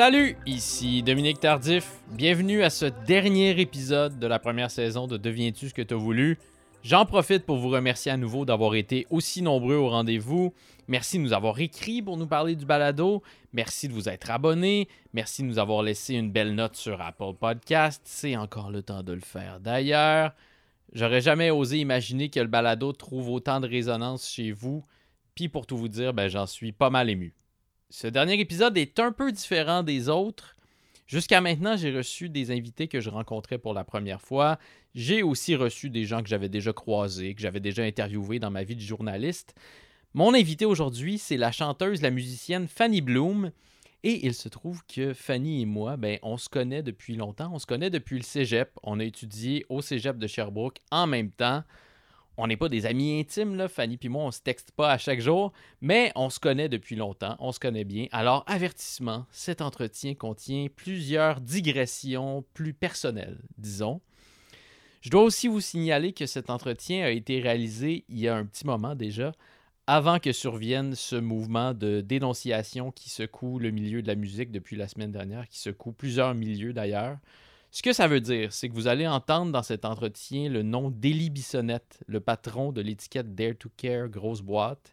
Salut, ici Dominique Tardif. Bienvenue à ce dernier épisode de la première saison de Deviens-tu ce que tu as voulu? J'en profite pour vous remercier à nouveau d'avoir été aussi nombreux au rendez-vous. Merci de nous avoir écrit pour nous parler du balado. Merci de vous être abonné. Merci de nous avoir laissé une belle note sur Apple Podcast. C'est encore le temps de le faire d'ailleurs. J'aurais jamais osé imaginer que le balado trouve autant de résonance chez vous. Puis pour tout vous dire, ben, j'en suis pas mal ému. Ce dernier épisode est un peu différent des autres. Jusqu'à maintenant, j'ai reçu des invités que je rencontrais pour la première fois. J'ai aussi reçu des gens que j'avais déjà croisés, que j'avais déjà interviewés dans ma vie de journaliste. Mon invité aujourd'hui, c'est la chanteuse, la musicienne Fanny Bloom. Et il se trouve que Fanny et moi, ben, on se connaît depuis longtemps. On se connaît depuis le cégep. On a étudié au cégep de Sherbrooke en même temps. On n'est pas des amis intimes, là. Fanny et moi, on se texte pas à chaque jour, mais on se connaît depuis longtemps, on se connaît bien. Alors, avertissement, cet entretien contient plusieurs digressions plus personnelles, disons. Je dois aussi vous signaler que cet entretien a été réalisé il y a un petit moment déjà, avant que survienne ce mouvement de dénonciation qui secoue le milieu de la musique depuis la semaine dernière, qui secoue plusieurs milieux d'ailleurs. Ce que ça veut dire, c'est que vous allez entendre dans cet entretien le nom d'Élie Bissonnette, le patron de l'étiquette Dare to Care Grosse Boîte.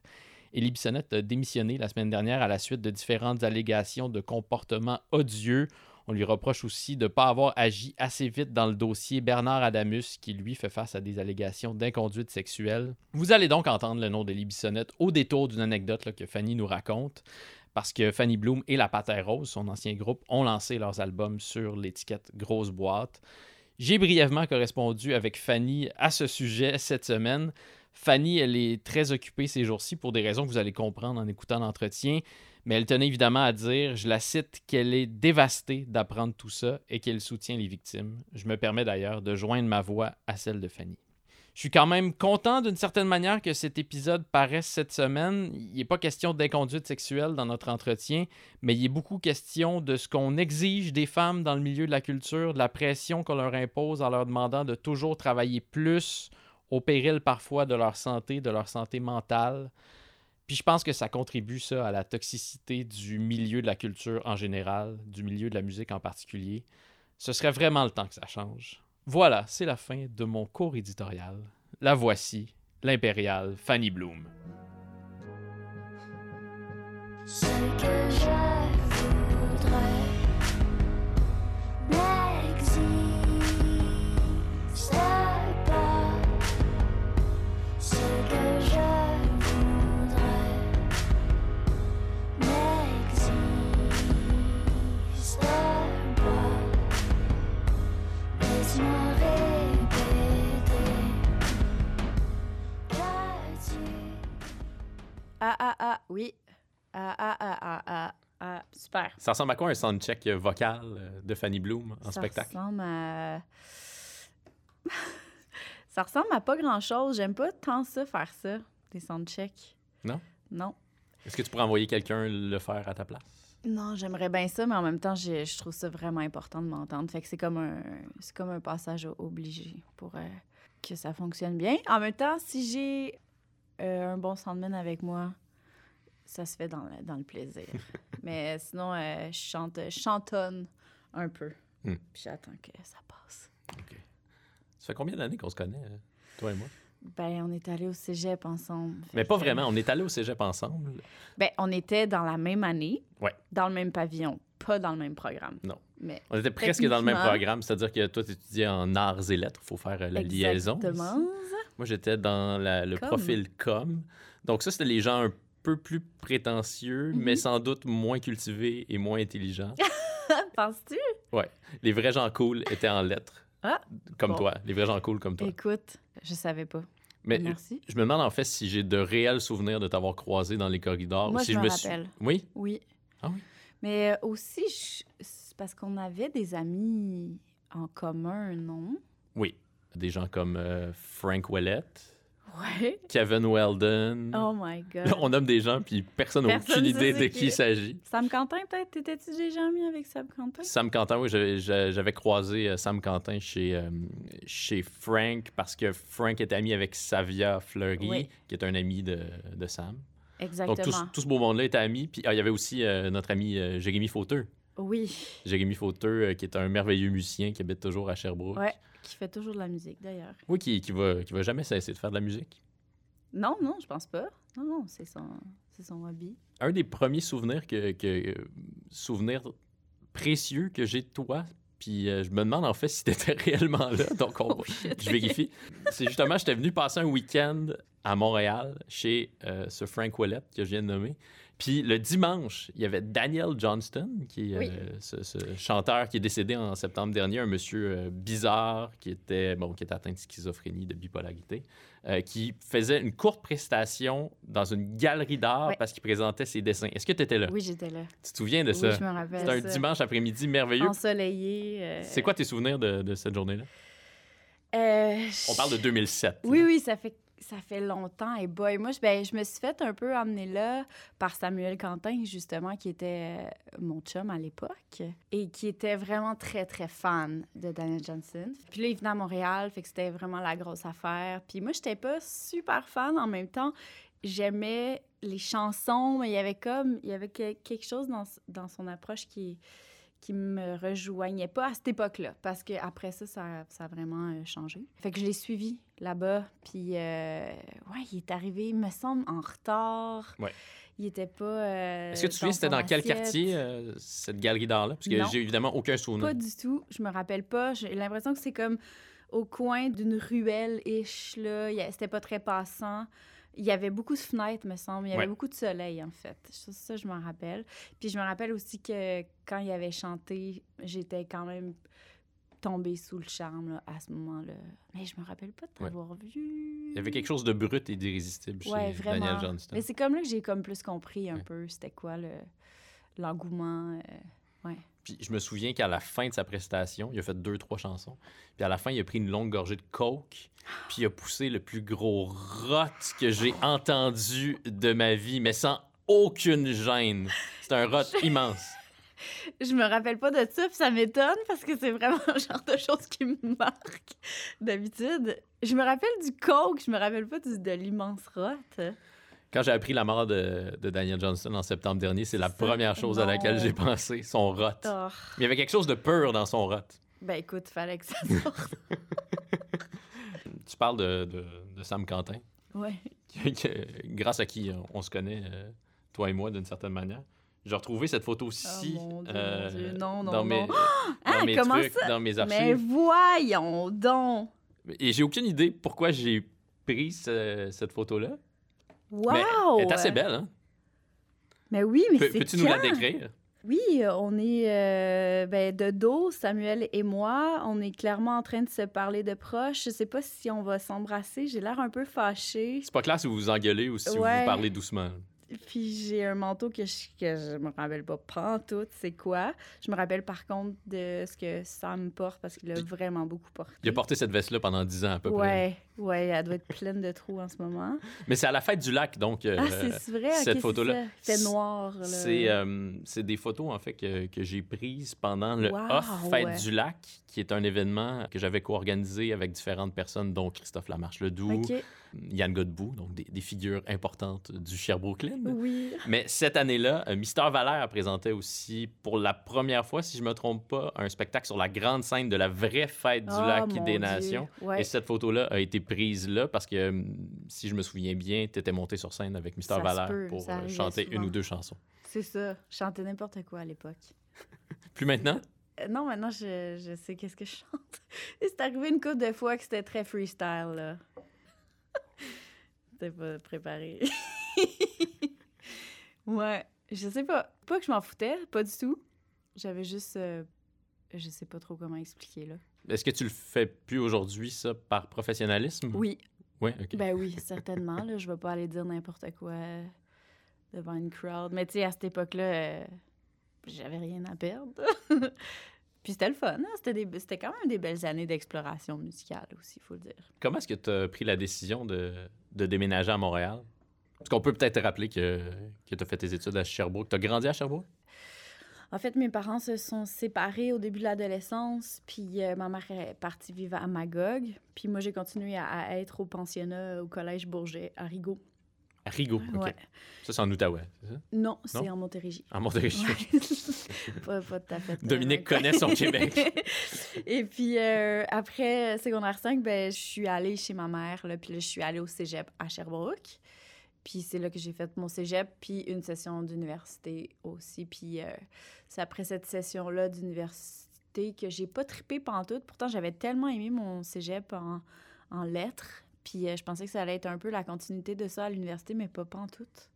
Élie Bissonnette a démissionné la semaine dernière à la suite de différentes allégations de comportement odieux. On lui reproche aussi de ne pas avoir agi assez vite dans le dossier Bernard Adamus, qui lui fait face à des allégations d'inconduite sexuelle. Vous allez donc entendre le nom d'Élie Bissonnette au détour d'une anecdote que Fanny nous raconte parce que Fanny Bloom et La Patère Rose, son ancien groupe, ont lancé leurs albums sur l'étiquette Grosse Boîte. J'ai brièvement correspondu avec Fanny à ce sujet cette semaine. Fanny, elle est très occupée ces jours-ci pour des raisons que vous allez comprendre en écoutant l'entretien, mais elle tenait évidemment à dire, je la cite, qu'elle est dévastée d'apprendre tout ça et qu'elle soutient les victimes. Je me permets d'ailleurs de joindre ma voix à celle de Fanny. Je suis quand même content d'une certaine manière que cet épisode paraisse cette semaine. Il n'est pas question d'inconduite sexuelle dans notre entretien, mais il est beaucoup question de ce qu'on exige des femmes dans le milieu de la culture, de la pression qu'on leur impose en leur demandant de toujours travailler plus, au péril parfois de leur santé, de leur santé mentale. Puis je pense que ça contribue ça à la toxicité du milieu de la culture en général, du milieu de la musique en particulier. Ce serait vraiment le temps que ça change. Voilà, c'est la fin de mon cours éditorial. La voici, l'impériale Fanny Bloom. Ah, ah, ah, oui. Ah, ah, ah, ah, ah, ah, super. Ça ressemble à quoi un soundcheck vocal euh, de Fanny Bloom en ça spectacle? ressemble à... ça ressemble à pas grand-chose. J'aime pas tant ça, faire ça, des soundchecks. Non? Non. Est-ce que tu pourrais envoyer quelqu'un le faire à ta place? Non, j'aimerais bien ça, mais en même temps, je trouve ça vraiment important de m'entendre. Fait que c'est comme un, c'est comme un passage obligé pour euh, que ça fonctionne bien. En même temps, si j'ai euh, un bon soundman avec moi, ça se fait dans le, dans le plaisir. mais sinon, euh, je chante, je chantonne un peu. Hmm. Puis j'attends que ça passe. OK. Ça fait combien d'années qu'on se connaît, euh, toi et moi? Ben, on est allé au cégep ensemble. Mais pas vraiment. On est allé au cégep ensemble. Ben, on était dans la même année, Ouais. dans le même pavillon, pas dans le même programme. Non. Mais On était presque dans le même programme, c'est-à-dire que toi, tu étudiais en arts et lettres. Il faut faire la liaison. Exactement. Moi, j'étais dans la- le Com. profil com. Donc, ça, c'était les gens un peu plus prétentieux, Mhm. mais sans doute moins cultivés et moins intelligents. Penses-tu? les vrais gens cool étaient en lettres. Ah, Comme bon. toi. Les vrais gens cool comme toi. Écoute, je savais pas. mais Merci. je me demande en fait si j'ai de réels souvenirs de t'avoir croisé dans les corridors. Moi, ou si je me me suis- rappelle. Oui? Oui. Ah oui? Mais euh, aussi, je- c'est parce qu'on avait des amis en commun, non? Oui. Des gens comme euh, Frank Ouellette, Ouais. Kevin Weldon. Oh my God. On nomme des gens, puis personne n'a aucune idée de qui qui. il s'agit. Sam Quentin, peut-être? T'étais-tu déjà ami avec Sam Quentin? Sam Quentin, oui, j'avais- croisé euh, Sam Quentin chez, euh, chez Frank parce que Frank est ami avec Savia Fleury, Oui. qui est un ami de, de Sam. Exactement. Donc tout, ce- tout ce beau monde-là était ami. Puis ah, il y avait aussi euh, notre ami euh, Jérémy Fauteux. Oui. Jérémy Fauteux, euh, qui est un merveilleux musicien qui habite toujours à Sherbrooke. Ouais. Qui fait toujours de la musique, d'ailleurs. Oui, qui, qui, va, qui va jamais cesser de faire de la musique. Non, non, je pense pas. Non, non, c'est son, c'est son hobby. Un des premiers souvenirs que, que euh, souvenirs précieux que j'ai de toi, puis euh, je me demande en fait si tu étais réellement là, donc on- Oh, je vérifie. C'est justement, j'étais venu passer un week-end à Montréal chez euh, ce Frank Ouellet que je viens de nommer. Puis le dimanche, il y avait Daniel Johnston, qui est Oui. euh, ce, ce chanteur qui est décédé en septembre dernier, un monsieur euh, bizarre qui était bon, qui était atteint de schizophrénie, de bipolarité, euh, qui faisait une courte prestation dans une galerie d'art parce qu'il présentait ses dessins. Est-ce que tu étais là? Oui, j'étais là. Tu te souviens de oui, ça? je me rappelle. C'était un ça. dimanche après-midi merveilleux. Ensoleillé. C'est quoi tes souvenirs de, de cette journée-là? On parle de 2007. Oui, oui, ça fait, ça fait longtemps. Et boy, moi, je, ben, je me suis fait un peu emmener là par Samuel Quentin, justement, qui était euh, mon chum à l'époque et qui était vraiment très, très fan de Daniel Johnson. Puis là, il venait à Montréal, fait que c'était vraiment la grosse affaire. Puis moi, j'étais pas super fan en même temps. J'aimais les chansons, mais il y avait comme, il y avait que- quelque chose dans, son approche qui qui me rejoignait pas à cette époque-là, parce qu'après ça, ça, ça a vraiment euh, changé. Fait que je l'ai suivi là-bas, puis euh, ouais, il est arrivé, il me semble, en retard. Ouais. Il était pas. euh, Est-ce que tu te souviens, c'était dans quel quartier, euh, cette galerie d'art-là? Parce que j'ai évidemment aucun souvenir. Pas du tout. Je me rappelle pas. J'ai l'impression que c'est comme au coin d'une ruelle-ish, là. C'était pas très passant. Il y avait beaucoup de fenêtres, me semble. Il y avait Ouais. beaucoup de soleil, en fait. Ça, ça, je m'en rappelle. Puis je me rappelle aussi que quand il avait chanté, j'étais quand même tombée sous le charme là, à ce moment-là. Mais je me rappelle pas de t'avoir vu. Il y avait quelque chose de brut et d'irrésistible chez Ouais, vraiment. Daniel Johnston. Mais c'est comme là que j'ai comme plus compris un Ouais. peu c'était quoi le l'engouement. euh, Puis je me souviens qu'à la fin de sa prestation, il a fait deux, trois chansons. Puis à la fin, il a pris une longue gorgée de coke. Puis il a poussé le plus gros rot que j'ai entendu de ma vie, mais sans aucune gêne. C'est un rot immense. Je me rappelle pas de ça, puis ça m'étonne parce que c'est vraiment le genre de choses qui me marque d'habitude. Je me rappelle du coke, je me rappelle pas du- de l'immense rot. Quand j'ai appris la mort de, de Daniel Johnston en septembre dernier, c'est la première chose à laquelle j'ai pensé, son rot. Oh. Mais il y avait quelque chose de pur dans son rot. Ben écoute, fallait que ça sorte. Tu parles de, de- de Sam Quentin, que- grâce à qui on, on se connaît, euh, toi et moi, d'une certaine manière. J'ai retrouvé cette photo-ci Oh euh, non, non, dans, mes, non. dans mes comment trucs, ça? dans mes Mais archives. voyons donc! Et j'ai aucune idée pourquoi j'ai pris ce- cette photo-là. Wow! Mais elle est assez belle, hein? Mais oui, mais Peux- c'est Peux-tu nous la décrire? Oui, on est euh, ben, de dos, Samuel et moi. On est clairement en train de se parler de proche. Je sais pas si on va s'embrasser. J'ai l'air un peu fâchée. C'est pas clair si vous vous engueulez ou si Ouais. vous parlez doucement. Puis j'ai un manteau que je, que je me rappelle pas pantoute c'est quoi? Je me rappelle par contre de ce que Sam porte parce qu'il a vraiment beaucoup porté. Il a porté cette veste-là pendant 10 ans à peu près. Ouais, ouais, elle doit être pleine de trous en ce moment. Mais c'est à la fête du lac, donc euh, ah, c'est c'est vrai, cette c'est photo-là. fait noir. là. c'est euh, c'est des photos en fait que, que j'ai prises pendant le Wow, Off Fête ouais. du lac, qui est un événement que j'avais co-organisé avec différentes personnes, dont Christophe Lamarche-Ledoux, Yann Godbout, donc des, des figures importantes du Sherbrooke-Lynn. oui. Mais cette année-là, euh, Mister Valère présentait aussi pour la première fois, si je me trompe pas, un spectacle sur la grande scène de la vraie fête du lac mon des. Nations. Ouais. Et cette photo-là a été prise là parce que, hum, si je me souviens bien, tu étais monté sur scène avec Mister Valère peut, pour euh, chanter souvent. une ou deux chansons. C'est ça. Je chantais n'importe quoi à l'époque. Plus maintenant? Euh, Non, maintenant, je, je sais qu'est-ce que je chante. C'est arrivé une couple de fois que c'était très freestyle, là. C'était pas préparé. ouais, je sais pas. Pas que je m'en foutais, pas du tout. J'avais juste... euh, je sais pas trop comment expliquer, là. Est-ce que tu le fais plus aujourd'hui, ça, par professionnalisme? Oui, Oui, OK. ben oui, certainement, là. Je vais pas aller dire n'importe quoi devant une crowd. Mais tu sais, à cette époque-là, euh, j'avais rien à perdre. Puis c'était le fun, hein? C'était des- c'était quand même des belles années d'exploration musicale aussi, il faut le dire. Comment est-ce que tu as pris la décision de, de déménager à Montréal? Parce qu'on peut peut-être te rappeler que, que tu as fait tes études à Sherbrooke. Tu as grandi à Sherbrooke? En fait, mes parents se sont séparés au début de l'adolescence, puis euh, ma mère est partie vivre à Magog, puis moi j'ai continué à, à être au pensionnat au collège Bourget à Rigaud. Rigaud, OK. Ouais. Ça, c'est en Outaouais, c'est ça? Non, c'est en Montérégie. En Montérégie. Ouais. pas, pas tout à fait. euh, Dominique connaît son Québec. Et puis, euh, après secondaire 5, ben, je suis allée chez ma mère, là, puis là, je suis allée au cégep à Sherbrooke. Puis c'est là que j'ai fait mon cégep, puis une session d'université aussi. Puis euh, c'est après cette session-là d'université que j'ai pas trippé pantoute. Pourtant, j'avais tellement aimé mon cégep en, en lettres. Puis euh, je pensais que ça allait être un peu la continuité de ça à l'université, mais pas pantoute.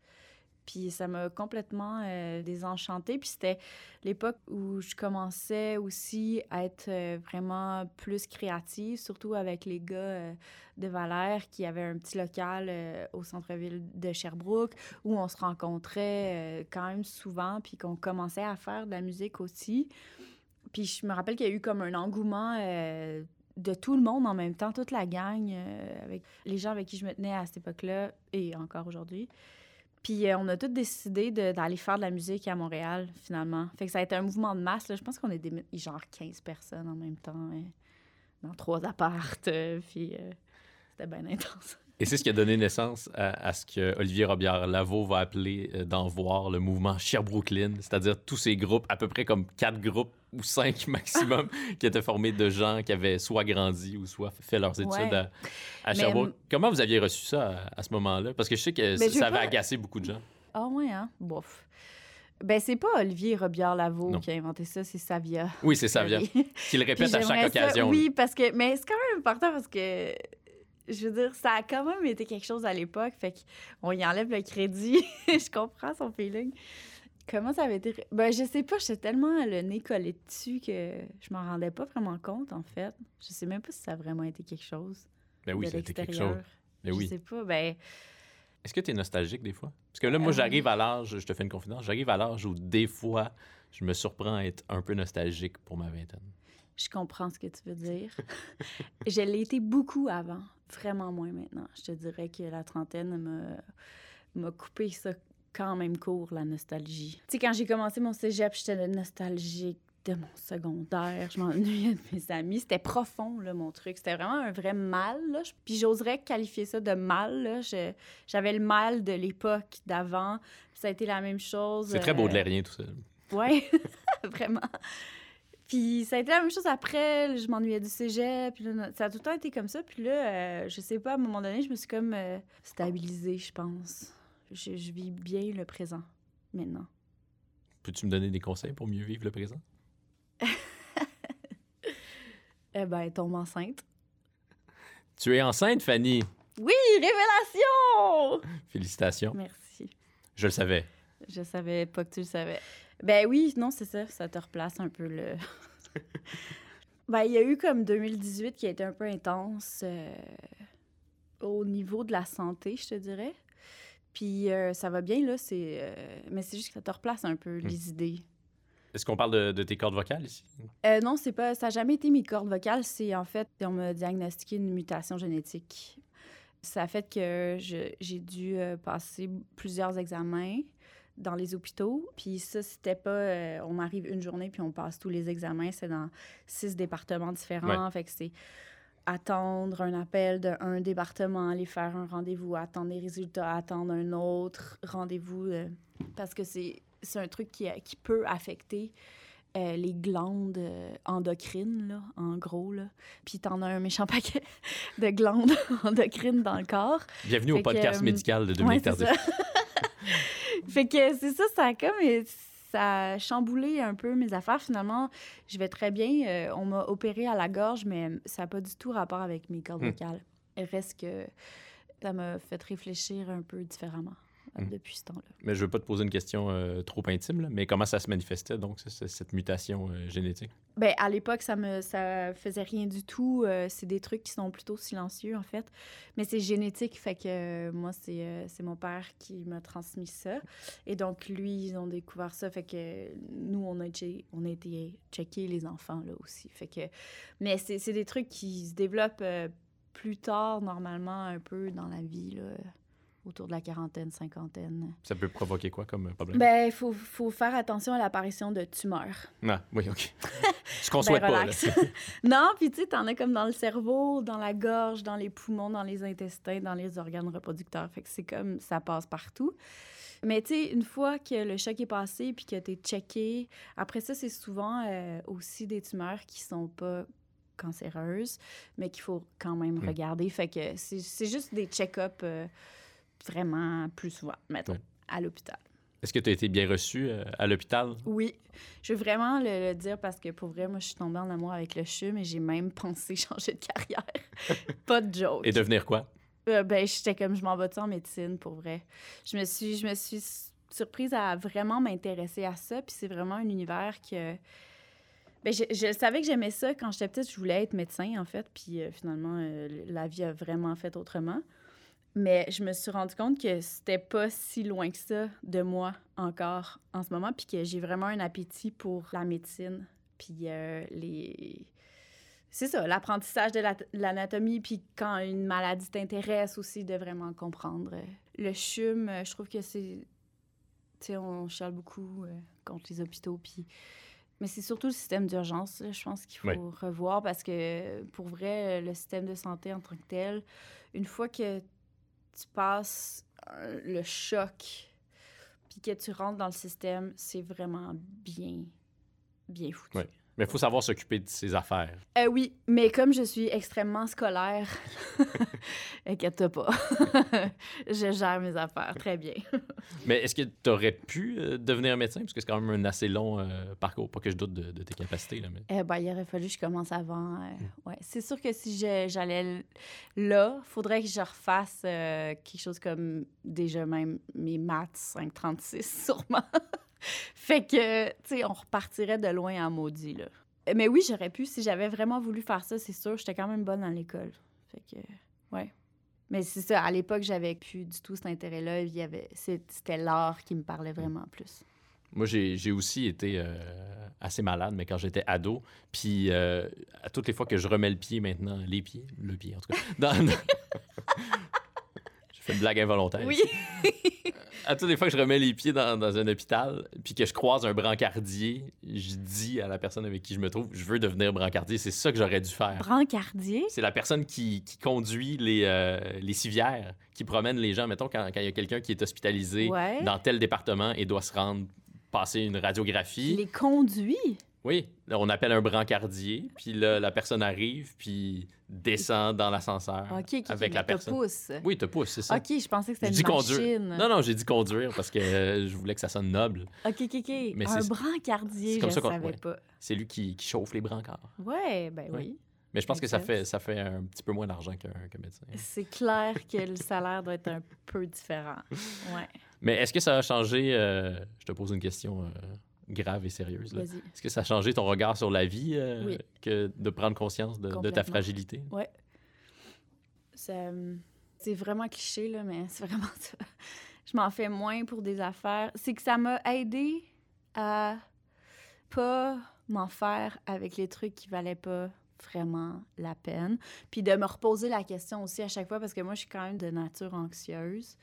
Puis ça m'a complètement euh, désenchantée. Puis c'était l'époque où je commençais aussi à être euh, vraiment plus créative, surtout avec les gars de Valère qui avaient un petit local au centre-ville de Sherbrooke où on se rencontrait quand même souvent, puis qu'on commençait à faire de la musique aussi. Puis je me rappelle qu'il y a eu comme un engouement de tout le monde en même temps, toute la gang, euh, avec les gens avec qui je me tenais à cette époque-là et encore aujourd'hui. Puis euh, on a tous décidé d'aller faire de la musique à Montréal, finalement. Fait que ça a été un mouvement de masse. là. Je pense qu'on est des, genre 15 personnes en même temps, euh, dans trois appartes. puis c'était bien intense. Et c'est ce qui a donné naissance à, à ce que Olivier Robillard-Lavaux va appeler euh, d'en voir le mouvement Sherbrooklyn, c'est-à-dire tous ces groupes, à peu près comme quatre groupes ou cinq maximum, qui étaient formés de gens qui avaient soit grandi ou soit fait leurs études Ouais. à, à Sherbrooke. hum, Comment vous aviez reçu ça à, à ce moment-là? Parce que je sais que ça avait pas- agacé beaucoup de gens. Ah ouais, hein? Bof. Ben, c'est pas Olivier Robillard-Lavaux Non. qui a inventé ça, c'est Savia. Oui, c'est. Puis Qui le répète à chaque ça- occasion. Oui, parce que. Mais c'est quand même important parce que. Je veux dire, ça a quand même été quelque chose à l'époque, fait qu'on y enlève le crédit. je comprends son feeling. Comment ça avait été. Ben, je sais pas, j'étais tellement le nez collé dessus que je m'en rendais pas vraiment compte, en fait. Je sais même pas si ça a vraiment été quelque chose. Ben oui, de c'était quelque l'extérieur. chose. Ben je oui. sais pas, ben. Est-ce que tu es nostalgique des fois? Parce que là, moi, Euh, j'arrive à l'âge, je te fais une confidence, j'arrive à l'âge où des fois, je me surprends à être un peu nostalgique pour ma vingtaine. Je comprends ce que tu veux dire. je l'ai été beaucoup avant, vraiment moins maintenant. Je te dirais que la trentaine m'a, coupé ça quand même court, la nostalgie. Tu sais, quand j'ai commencé mon cégep, j'étais nostalgique de mon secondaire. Je m'ennuyais de mes amis. C'était profond, là, mon truc. C'était vraiment un vrai mal. Là. Puis j'oserais qualifier ça de mal. J'avais le mal de l'époque d'avant. Ça a été la même chose. C'est très euh, baudelairien, tout ça. Ouais, vraiment. Puis ça a été la même chose après. Je m'ennuyais du cégep. Puis là, ça a tout le temps été comme ça. Puis là, euh, je sais pas, à un moment donné, je me suis comme euh, stabilisée, je pense. Je, je vis bien le présent maintenant. Peux-tu me donner des conseils pour mieux vivre le présent? Eh ben, tombe enceinte. Tu es enceinte, Fanny. Oui, révélation! Félicitations. Merci. Je le savais. Je savais pas que tu le savais. Ben oui, non, c'est ça. Ça te replace un peu le. ben, il y a eu comme 2018 qui a été un peu intense euh, au niveau de la santé, je te dirais. Puis euh, ça va bien, là. c'est euh, Mais c'est juste que ça te replace un peu les idées. Est-ce qu'on parle de, de tes cordes vocales ici? Euh, non, c'est pas, ça n'a jamais été mes cordes vocales. C'est en fait, on m'a diagnostiqué une mutation génétique. Ça a fait que j'ai dû passer plusieurs examens dans les hôpitaux. Puis ça, c'était pas. euh, on arrive une journée puis on passe tous les examens. C'est dans six départements différents. Fait que c'est attendre un appel d'un département, aller faire un rendez-vous, attendre les résultats, attendre un autre rendez-vous. euh, parce que c'est un truc qui, qui peut affecter euh, les glandes euh, endocrines, là, en gros. Là. Puis t'en as un méchant paquet de glandes endocrines dans le corps. Bienvenue au que, podcast euh, médical de Ouais, Dominique ça. fait que c'est ça, ça a comme... Ça a chamboulé un peu mes affaires. Finalement, je vais très bien. Euh, on m'a opéré à la gorge, mais ça n'a pas du tout rapport avec mes cordes Hmm. vocales. Reste que ça m'a fait réfléchir un peu différemment euh, Hmm. depuis ce temps-là. Mais je veux pas te poser une question euh, trop intime, là, mais comment ça se manifestait, donc, cette mutation euh, génétique? Ben, à l'époque, ça me ça faisait rien du tout. Euh, c'est des trucs qui sont plutôt silencieux, en fait. Mais c'est génétique, fait que euh, moi, c'est euh, c'est mon père qui m'a transmis ça. Et donc, lui, ils ont découvert ça. Fait que nous, on a, che- on a été checker les enfants, là, aussi. Fait que... Mais c'est c'est des trucs qui se développent euh, plus tard, normalement, un peu dans la vie, là. Autour de la quarantaine, cinquantaine. Ça peut provoquer quoi comme problème? Ben, il faut, faut faire attention à l'apparition de tumeurs. Ah, oui, OK. Ce qu'on Ben, souhaite pas, non, puis tu sais, t'en as comme dans le cerveau, dans la gorge, dans les poumons, dans les intestins, dans les organes reproducteurs. Fait que c'est comme ça passe partout. Mais tu sais, une fois que le choc est passé puis que t'es checké, après ça, c'est souvent euh, aussi des tumeurs qui sont pas cancéreuses, mais qu'il faut quand même Hmm. regarder. Fait que c'est c'est juste des check-ups euh, vraiment plus souvent, mettons, Ouais. à l'hôpital. Est-ce que tu as été bien reçu euh, à l'hôpital? Oui, je veux vraiment le, le dire parce que pour vrai, moi, je suis tombée en amour avec le CHUM et j'ai même pensé changer de carrière. Pas de joke. Et devenir quoi? Euh, ben, j'étais comme, je m'en vais en médecine, pour vrai? Je me suis, je me suis surprise à vraiment m'intéresser à ça, puis c'est vraiment un univers que... Ben, je, je savais que j'aimais ça quand j'étais petite, je voulais être médecin, en fait, puis euh, finalement, euh, la vie a vraiment fait autrement. Mais je me suis rendu compte que c'était pas si loin que ça de moi encore en ce moment, puis que j'ai vraiment un appétit pour la médecine, puis euh, les... C'est ça, l'apprentissage de la- l'anatomie, puis quand une maladie t'intéresse aussi, de vraiment comprendre. Le CHUM, euh, je trouve que c'est... Tu sais, on chiale beaucoup euh, contre les hôpitaux, puis... Mais c'est surtout le système d'urgence, je pense qu'il faut Oui. revoir, parce que, pour vrai, le système de santé en tant que tel, une fois que tu passes euh, le choc, puis que tu rentres dans le système, c'est vraiment bien, bien foutu. Mais il faut savoir s'occuper de ses affaires. Euh, oui, mais comme je suis extrêmement scolaire, inquiète pas, je gère mes affaires très bien. Mais est-ce que tu aurais pu euh, devenir médecin? Parce que c'est quand même un assez long euh, parcours. Pas que je doute de, de tes capacités. Là, mais... Eh ben, il aurait fallu que je commence avant. euh, ouais. C'est sûr que si j'allais là, faudrait que je refasse euh, quelque chose comme déjà même mes maths 536, sûrement. fait que, tu sais, on repartirait de loin en maudit, là. Mais oui, j'aurais pu. Si j'avais vraiment voulu faire ça, c'est sûr. J'étais quand même bonne à l'école. Fait que, ouais. Mais c'est ça, à l'époque, j'avais plus du tout cet intérêt-là. Il y avait, c'était l'art qui me parlait vraiment plus. Moi, j'ai j'ai aussi été euh, assez malade, mais quand j'étais ado. Puis, euh, à toutes les fois que je remets le pied maintenant, les pieds, le pied en tout cas, dans... J'ai fait une blague involontaire. Oui. À toutes les fois que je remets les pieds dans, dans un hôpital, puis que je croise un brancardier, je dis à la personne avec qui je me trouve, je veux devenir brancardier. C'est ça que j'aurais dû faire. Brancardier? C'est la personne qui, qui conduit les, euh, les civières, qui promène les gens. Mettons, quand quand il y a quelqu'un qui est hospitalisé Ouais. dans tel département et doit se rendre passer une radiographie. Les conduits. Oui, on appelle un brancardier, puis là, la personne arrive, puis descend dans l'ascenseur avec la mais te personne. pousse. Oui, te pousse, c'est ça. OK, je pensais que c'était une conduire. machine. Non, non, j'ai dit conduire parce que euh, je voulais que ça sonne noble. OK, OK, OK. Mais un brancardier, c'est comme je ça qu'on- savais ouais. pas. C'est lui qui, qui chauffe les brancards. Ouais, ben oui. Mais je pense que ça fait, ça fait un petit peu moins d'argent qu'un qu'un médecin. C'est clair que le salaire doit être un peu différent. Ouais, Mais est-ce que ça a changé, euh, je te pose une question euh, grave et sérieuse, est-ce que ça a changé ton regard sur la vie euh, Oui. que de prendre conscience de, de ta fragilité? Ça, euh, C'est vraiment cliché, là, mais c'est vraiment ça. Je m'en fais moins pour des affaires. C'est que ça m'a aidé à pas m'en faire avec les trucs qui valaient pas vraiment la peine. Puis de me reposer la question aussi à chaque fois, parce que moi, je suis quand même de nature anxieuse.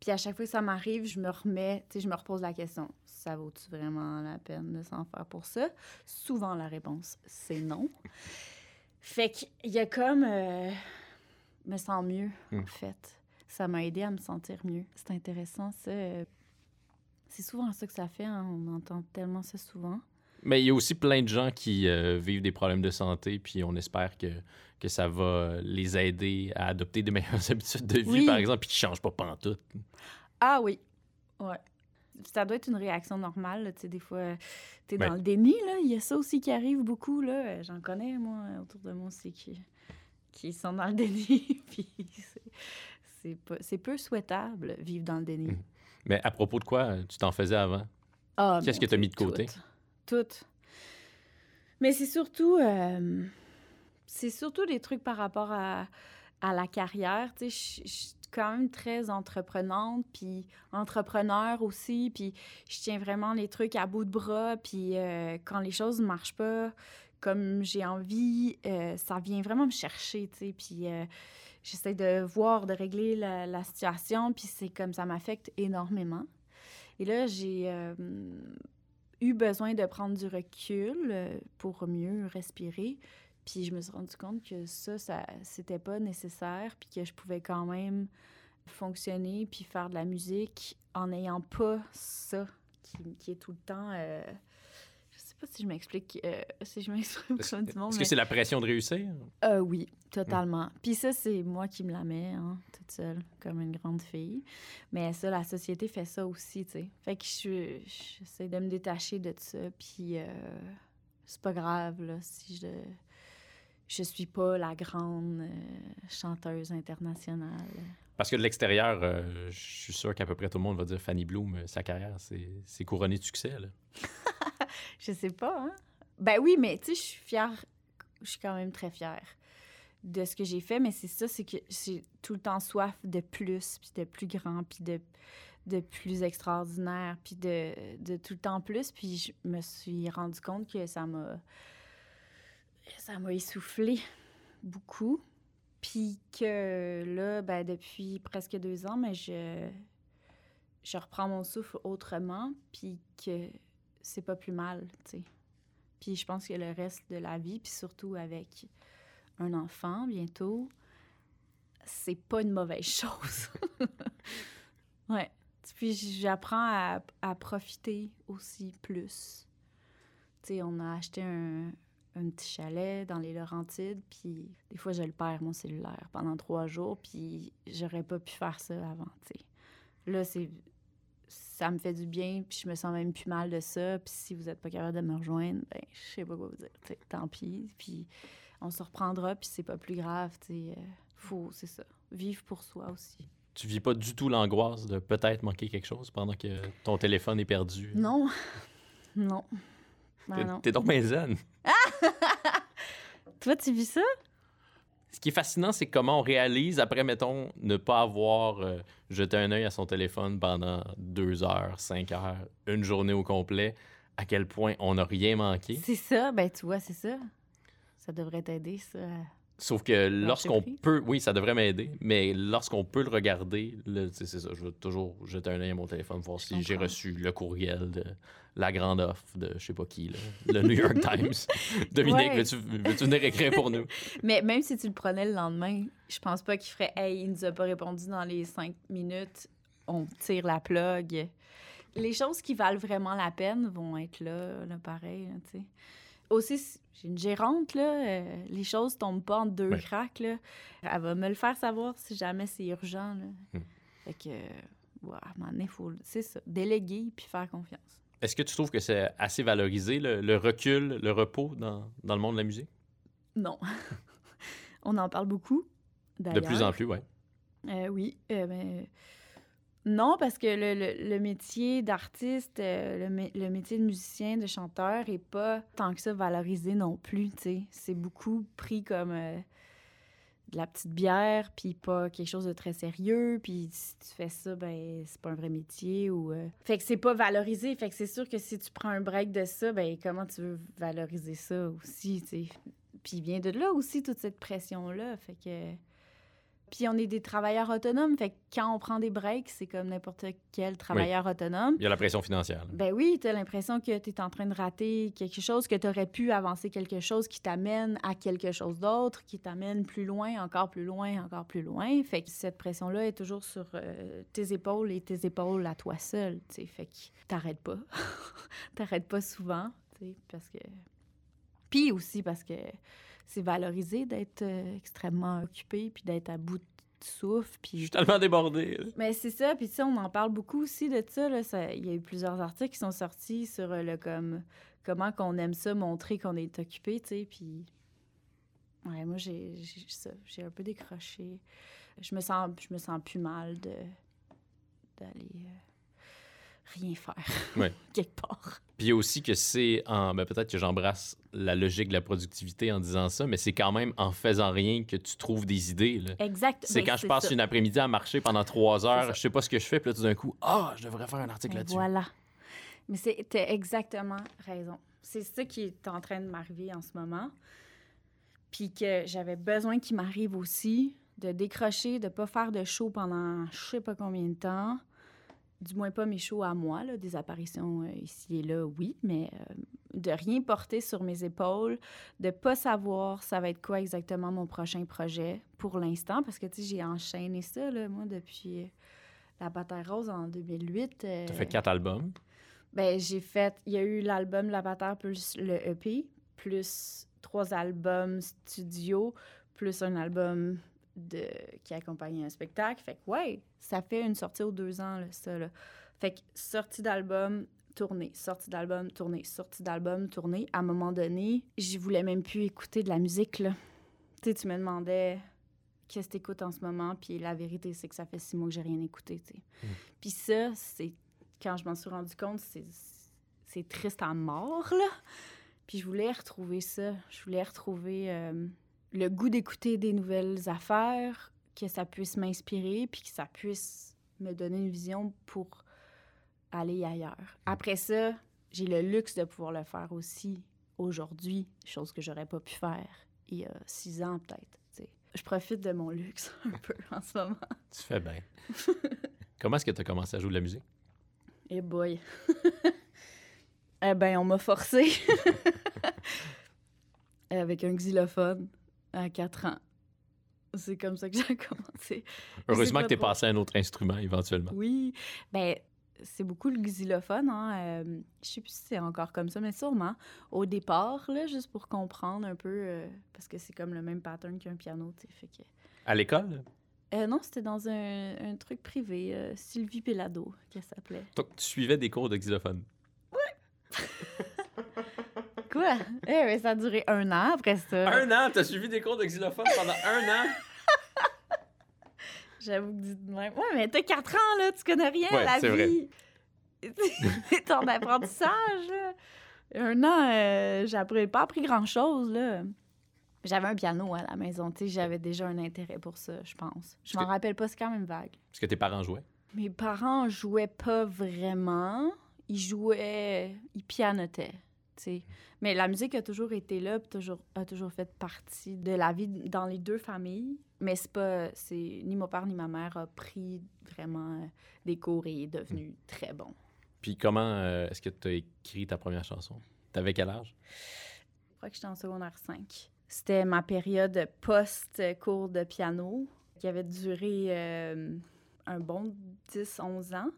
Puis à chaque fois que ça m'arrive, je me remets, tu sais, je me repose la question. Ça vaut-tu vraiment la peine de s'en faire pour ça? Souvent, la réponse, c'est non. Fait qu'il y a comme... euh, me sens mieux, Hmm. en fait. Ça m'a aidé à me sentir mieux. C'est intéressant, ça. euh, C'est souvent ça que ça fait. hein, On entend tellement ça souvent. Mais il y a aussi plein de gens qui euh, vivent des problèmes de santé, puis on espère que, que ça va les aider à adopter de meilleures habitudes de vie, Oui. par exemple, puis qu'ils ne changent pas pantoute. Ah oui, ouais. Ça doit être une réaction normale. Tu sais, des fois, tu es Ouais. dans le déni. Là. Il y a ça aussi qui arrive beaucoup. là. Euh, J'en connais, moi, autour de moi aussi, qui, qui sont dans le déni. Puis c'est- peu souhaitable, vivre dans le déni. Mhm. Mais à propos de quoi euh, tu t'en faisais avant? Ah, Qu'est-ce que t'as Dieu, mis de côté? Tout. Tout. Mais c'est surtout, euh, c'est surtout des trucs par rapport à, à la carrière. Tu sais, quand même très entreprenante, puis entrepreneur aussi, puis je tiens vraiment les trucs à bout de bras, puis euh, quand les choses ne marchent pas comme j'ai envie, euh, ça vient vraiment me chercher, tu sais, puis... euh, j'essaie de voir, de régler la, situation, puis c'est comme ça m'affecte énormément. Et là, j'ai eu besoin de prendre du recul pour mieux respirer. Puis je me suis rendu compte que ça, ça c'était pas nécessaire, puis que je pouvais quand même fonctionner puis faire de la musique en n'ayant pas ça qui, qui est tout le temps. euh, je sais pas si je m'explique, euh, si je m'exprime Est-ce comme du monde. est-ce mais- que c'est la pression de réussir? euh, oui, totalement. Puis ça, c'est moi qui me la mets, hein, toute seule, comme une grande fille. Mais ça, la société fait ça aussi, tu sais. Fait que je- j'essaie de me détacher de ça, puis euh, c'est pas grave, là, si je... Je suis pas la grande euh, chanteuse internationale. Parce que de l'extérieur, euh, je suis sûr qu'à peu près tout le monde va dire Fanny Bloom, euh, sa carrière, c'est c'est couronné de succès. Là. Je sais pas, hein? Ben oui, mais tu sais, je suis fière. Je suis quand même très fière de ce que j'ai fait, mais c'est ça, c'est que j'ai tout le temps soif de plus, puis de plus grand, puis de, de plus extraordinaire, puis de, de tout le temps plus. Puis je me suis rendu compte que ça m'a. Ça m'a essoufflé beaucoup. Puis que là, ben, depuis presque deux ans, mais je, je reprends mon souffle autrement, puis que c'est pas plus mal, tu sais. Puis je pense que le reste de la vie, puis surtout avec un enfant bientôt, c'est pas une mauvaise chose. ouais. Puis j'apprends à, à profiter aussi plus. Tu sais, on a acheté un, un petit chalet dans les Laurentides, puis des fois, je le perds, mon cellulaire, pendant trois jours, puis j'aurais pas pu faire ça avant, tu sais. Là, c'est ça me fait du bien, puis je me sens même plus mal de ça. Puis si vous n'êtes pas capable de me rejoindre, ben je sais pas quoi vous dire. Tant pis. Puis on se reprendra, puis c'est pas plus grave. Tu sais, euh, faut, c'est ça. Vivre pour soi aussi. Tu vis pas du tout l'angoisse de peut-être manquer quelque chose pendant que ton téléphone est perdu? Non. non. Ben T'es- non. T'es donc zen. Toi, tu vis ça? Ce qui est fascinant, c'est comment on réalise, après, mettons, ne pas avoir euh, jeté un œil à son téléphone pendant deux heures, cinq heures, une journée au complet, à quel point on n'a rien manqué. C'est ça. Ben, tu vois, c'est ça. Ça devrait t'aider, ça. Sauf que lorsqu'on peut, oui, ça devrait m'aider, mais lorsqu'on peut le regarder, c'est ça, je vais toujours jeter un œil à mon téléphone, voir si j'ai reçu le courriel de la grande offre de je sais pas qui, là, le New York Times. Dominique, Ouais. veux-tu veux-tu venir écrire pour nous? Mais même si tu le prenais le lendemain, je pense pas qu'il ferait Hey, il nous a pas répondu dans les cinq minutes, on tire la plug. Les choses qui valent vraiment la peine vont être là, là pareil, tu sais. Aussi, si- j'ai une gérante, là, euh, les choses tombent pas en deux Ouais. cracks, là. Elle va me le faire savoir si jamais c'est urgent, là. Hmm. Fait que, euh, ouais, à un moment donné, faut, c'est ça, déléguer puis faire confiance. Est-ce que tu trouves que c'est assez valorisé, le, le recul, le repos dans, dans le monde de la musique? Non. on en parle beaucoup, De plus en plus, oui. Euh, oui, euh, ben, non, parce que le, le- métier d'artiste, euh, le, mé- le métier de musicien, de chanteur est pas tant que ça valorisé non plus. C'est beaucoup pris comme euh, de la petite bière, puis pas quelque chose de très sérieux, puis si tu fais ça, ben c'est pas un vrai métier ou... euh, Fait que c'est pas valorisé, fait que c'est sûr que si tu prends un break de ça, ben comment tu veux valoriser ça aussi. Puis vient de là aussi, toute cette pression-là, fait que... Puis on est des travailleurs autonomes, fait que quand on prend des breaks, c'est comme n'importe quel travailleur autonome. Il y a la pression financière. là. Ben oui, tu as l'impression que tu es en train de rater quelque chose, que tu aurais pu avancer quelque chose qui t'amène à quelque chose d'autre, qui t'amène plus loin, encore plus loin, encore plus loin. Fait que cette pression-là est toujours sur euh, tes épaules et tes épaules à toi seul, tu sais. Fait que t'arrêtes pas. t'arrêtes pas souvent, tu sais, parce que... Puis aussi parce que c'est valorisé d'être euh, extrêmement occupé, puis d'être à bout de souffle, Je puis... suis tellement débordé. là. Mais c'est ça, puis tu sais, on en parle beaucoup aussi de ça, Il y a eu plusieurs articles qui sont sortis sur euh, le comme comment qu'on aime ça montrer qu'on est occupé, tu sais, puis ouais, moi j'ai j'ai ça, j'ai un peu décroché. Je me sens je me sens plus mal de d'aller euh, rien faire Ouais. quelque part. Puis aussi que c'est en. Ben peut-être que j'embrasse la logique de la productivité en disant ça, mais c'est quand même en faisant rien que tu trouves des idées. là. Exact. C'est ben, quand je passe ça. une après-midi à marcher pendant trois heures, je sais pas ce que je fais, puis là tout d'un coup, ah, je devrais faire un article Ben là-dessus. Voilà. Mais t'as exactement raison. C'est ça qui est en train de m'arriver en ce moment. Puis que j'avais besoin qu'il m'arrive aussi de décrocher, de pas faire de show pendant je sais pas combien de temps. Du moins pas mes shows à moi, là, des apparitions euh, ici et là, oui, mais euh, de rien porter sur mes épaules, de pas savoir ça va être quoi exactement mon prochain projet pour l'instant, parce que tu sais, j'ai enchaîné ça, là, moi, depuis La Bataille Rose en 2008. euh, T'as fait quatre albums. ben, j'ai fait. Il y a eu l'album La Bataille plus le EP, plus trois albums studio, plus un album de, qui accompagnait un spectacle. Fait que, ouais, ça fait une sortie aux deux ans, là, ça. Là. Fait que sortie d'album, tournée, sortie d'album, tournée, sortie d'album, tournée. À un moment donné, je voulais même plus écouter de la musique, là. Tu sais, tu me demandais qu'est-ce que t'écoutes en ce moment, puis la vérité, c'est que ça fait six mois que j'ai rien écouté, tu sais. Mm. Puis ça, c'est quand je m'en suis rendu compte, c'est, c'est triste à mort, là. Puis je voulais retrouver ça. Je voulais retrouver euh, le goût d'écouter des nouvelles affaires, que ça puisse m'inspirer, puis que ça puisse me donner une vision pour aller ailleurs. Après ça, j'ai le luxe de pouvoir le faire aussi aujourd'hui, chose que j'aurais pas pu faire il y a six ans peut-être. Je profite de mon luxe un peu en ce moment. Tu fais bien. Comment est-ce que tu as commencé à jouer de la musique? Eh boy. eh ben, on m'a forcé. Avec un xylophone à 4 ans. C'est comme ça que j'ai commencé. Heureusement que tu es trop. passé à un autre instrument éventuellement. Oui. Ben, c'est beaucoup le xylophone. Hein. euh, je sais plus si c'est encore comme ça, mais sûrement. Au départ, là, juste pour comprendre un peu, euh, parce que c'est comme le même pattern qu'un piano. Fait que... À l'école? Euh, non, c'était dans un, un truc privé, euh, Sylvie Pelado, qu'elle s'appelait. Donc, tu suivais des cours de xylophone? Quoi? Eh oui, ça a duré un an après ça. Un an? T'as suivi des cours de xylophone pendant un an? J'avoue que dit de même. Ouais, mais t'as 4 ans, là, tu connais rien Ouais, à la c'est vrai. vie. C'est ton apprentissage, là. Un an, euh, j'ai appris- pas appris grand-chose, là. J'avais un piano à la maison, tu sais, j'avais déjà un intérêt pour ça, je pense. Je m'en que- rappelle pas, c'est quand même vague. Parce que tes parents jouaient? Mes parents jouaient pas vraiment. Ils jouaient... Ils pianotaient, Mais la musique a toujours été là, toujours, a toujours fait partie de la vie dans les deux familles. Mais c'est pas... C'est... Ni mon père ni ma mère a pris vraiment euh, des cours et est devenu très bon. Puis comment euh, est-ce que tu as écrit ta première chanson? T'avais quel âge? Je crois que j'étais en secondaire 5. C'était ma période post-cours de piano qui avait duré euh, un bon 10-11 ans.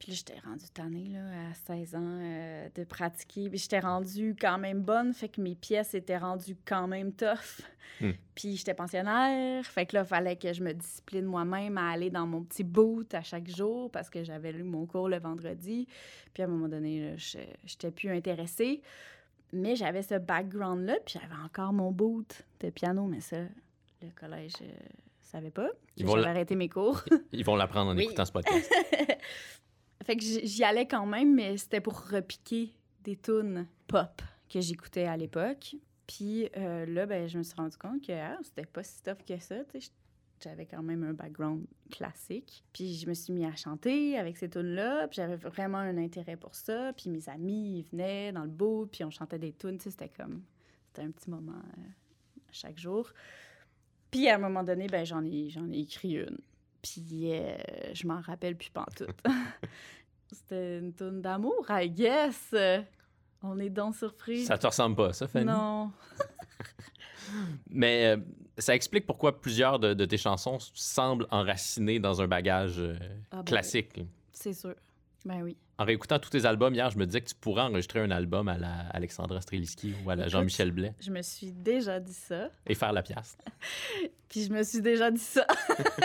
Puis là, j'étais rendue tannée, là, à 16 ans, euh, de pratiquer. Puis j'étais rendue quand même bonne, fait que mes pièces étaient rendues quand même tough. Hmm. Puis j'étais pensionnaire, fait que là, il fallait que je me discipline moi-même à aller dans mon petit boot à chaque jour parce que j'avais lu mon cours le vendredi. Puis à un moment donné, j'étais plus intéressée. Mais j'avais ce background-là, puis j'avais encore mon boot de piano, mais ça, le collège euh, savait pas. Ils vont arrêté mes cours. Ils vont l'apprendre en Oui. écoutant ce podcast. J'y allais quand même, mais c'était pour repiquer des tunes pop que j'écoutais à l'époque. Puis euh, là, ben, je me suis rendu compte que ah, c'était pas si tough que ça. J'avais quand même un background classique. Puis je me suis mis à chanter avec ces tunes-là. Puis j'avais vraiment un intérêt pour ça. Puis mes amis, ils venaient dans le beau, puis on chantait des tunes. C'était comme... C'était un petit moment euh, chaque jour. Puis à un moment donné, ben, j'en ai, ai écrit une. Puis euh, je m'en rappelle plus pantoute. C'était une tune d'amour, I guess. On est donc surpris. Ça te ressemble pas, ça, Fanny? Non. Mais euh, ça explique pourquoi plusieurs de, de tes chansons semblent enracinées dans un bagage euh, Ah ben classique. C'est sûr. Ben oui. En réécoutant tous tes albums hier, je me disais que tu pourrais enregistrer un album à la Alexandra Streliski ou à la. Jean-Michel Blais Je me suis déjà dit ça. et faire la pièce. Puis je me suis déjà dit ça.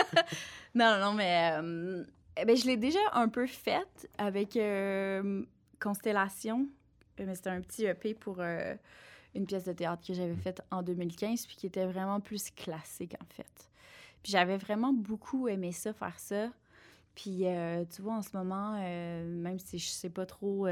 non, non, mais euh, eh ben, je l'ai déjà un peu faite avec euh, Constellation. Euh, Mais c'était un petit EP pour euh, une pièce de théâtre que j'avais faite en 2015, puis qui était vraiment plus classique, en fait. Puis j'avais vraiment beaucoup aimé ça, faire ça. Puis euh, tu vois, en ce moment, même si je sais pas trop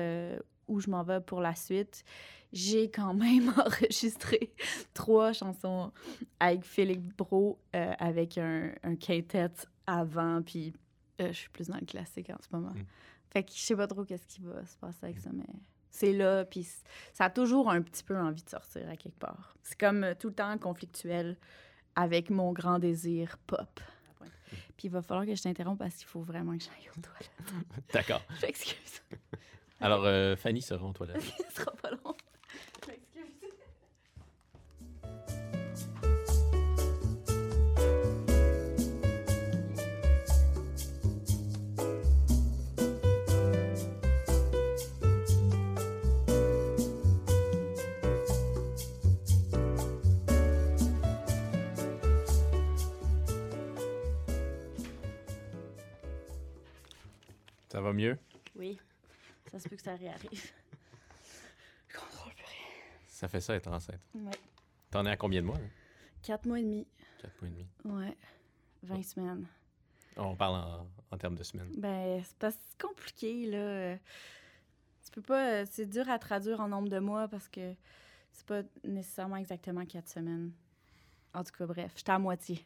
où je m'en vais pour la suite, j'ai quand même enregistré trois chansons avec Philippe Bro avec un, un quintet avant, puis euh, je suis plus dans le classique en ce moment. Mm. Fait que je sais pas trop qu'est-ce qui va se passer avec ça, mais c'est là, puis ça a toujours un petit peu envie de sortir à quelque part. C'est comme euh, tout le temps conflictuel avec mon grand désir pop. Puis il va falloir que je t'interrompe parce qu'il faut vraiment que j'aille aux toilettes. D'accord. Je m'excuse. Alors, euh, Fanny sera en toilette. Ce sera pas long. Ça va mieux? Oui, ça se peut que ça réarrive. Je contrôle plus Ça fait ça être enceinte. rien. Ouais. T'en es à combien de mois? là? Quatre mois et demi. Quatre mois et demi. Ouais. 20 semaines. On parle en, en termes de semaines. Ben, c'est pas compliqué, là. Tu peux pas... euh, C'est dur à traduire en nombre de mois parce que c'est pas nécessairement exactement quatre semaines. En tout cas, bref, j'étais à moitié.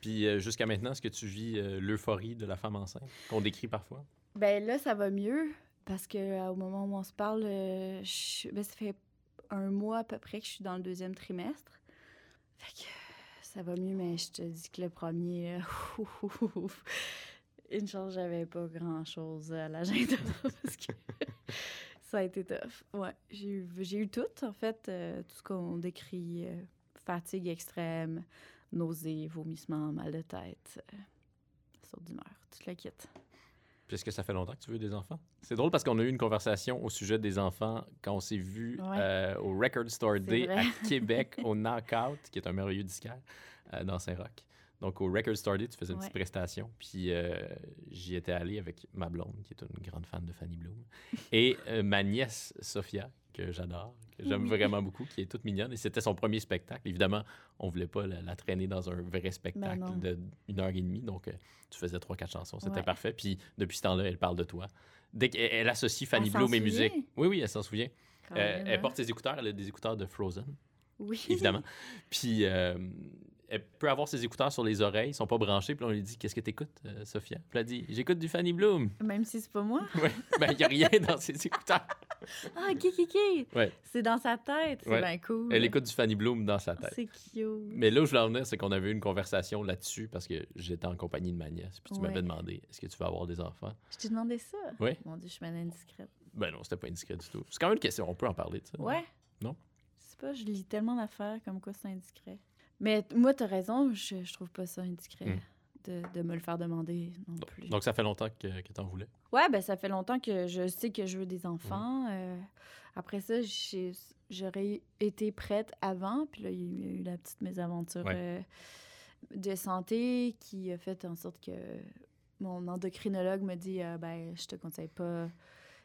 Puis euh, jusqu'à maintenant, est-ce que tu vis euh, l'euphorie de la femme enceinte qu'on décrit parfois? Ben là, ça va mieux parce que euh, au moment où on se parle, euh, ben, ça fait un mois à peu près que je suis dans le deuxième trimestre. Fait que euh, ça va mieux, mais je te dis que le premier, euh, une chance, j'avais pas grand-chose à l'agenda parce que ça a été tough. Ouais, j'ai eu, j'ai eu tout, en fait, euh, tout ce qu'on décrit, euh, fatigue extrême, nausées, vomissements, mal de tête, euh, saute d'humeur, toute la kit. Est-ce que ça fait longtemps que tu veux des enfants? C'est drôle parce qu'on a eu une conversation au sujet des enfants quand on s'est vu Ouais. euh, au Record Store Day vrai. à Québec, au Knockout, qui est un merveilleux disquaire euh, dans Saint-Roch. Donc au Record Store Day, tu faisais une petite prestation. Puis euh, j'y étais allé avec ma blonde, qui est une grande fan de Fanny Bloom, et euh, ma nièce, Sophia, que j'adore, que j'aime Oui. vraiment beaucoup, qui est toute mignonne. Et c'était son premier spectacle. Évidemment, on voulait pas la, la traîner dans un vrai spectacle Ben de une heure et demie. Donc, euh, tu faisais trois, quatre chansons. C'était Ouais. parfait. Puis, depuis ce temps-là, elle parle de toi. Dès qu'elle elle associe Fanny Elle Bloom et musique. Oui, oui, elle s'en souvient. Elle porte ses écouteurs. Elle a des écouteurs de Frozen, Oui. évidemment. puis, elle peut avoir ses écouteurs sur les oreilles. Ils sont pas branchés. Puis, on lui dit Qu'est-ce que t'écoutes, euh, Sophia? Puis, elle dit J'écoute du Fanny Bloom. Même si c'est pas moi. Oui. Ben, il n'y a rien dans ses écouteurs. Ah, ok, ok, ok. Ouais. C'est dans sa tête. C'est Ouais. bien cool. Elle écoute du Fanny Bloom dans sa tête. C'est cute. Mais là où je voulais en venir, c'est qu'on avait eu une conversation là-dessus parce que j'étais en compagnie de ma nièce. Puis tu Ouais. m'avais demandé est-ce que tu vas avoir des enfants? Je t'ai demandé ça. Oui. Mon Dieu, je suis mal indiscrète. Ben non, c'était pas indiscret du tout. C'est quand même une question, on peut en parler de ça. Ouais. Non? Je sais pas, je lis tellement d'affaires comme quoi c'est indiscret. Mais moi, t'as raison, je, je trouve pas ça indiscret Hmm. de, de me le faire demander non Donc, plus. donc ça fait longtemps que, que t'en voulais? Ouais, ben ça fait longtemps que je sais que je veux des Mmh. enfants. Euh, après ça, j'aurais été prête avant. Puis là, il y a eu la petite mésaventure Ouais. euh, de santé qui a fait en sorte que mon endocrinologue me dit euh, ben je te conseille pas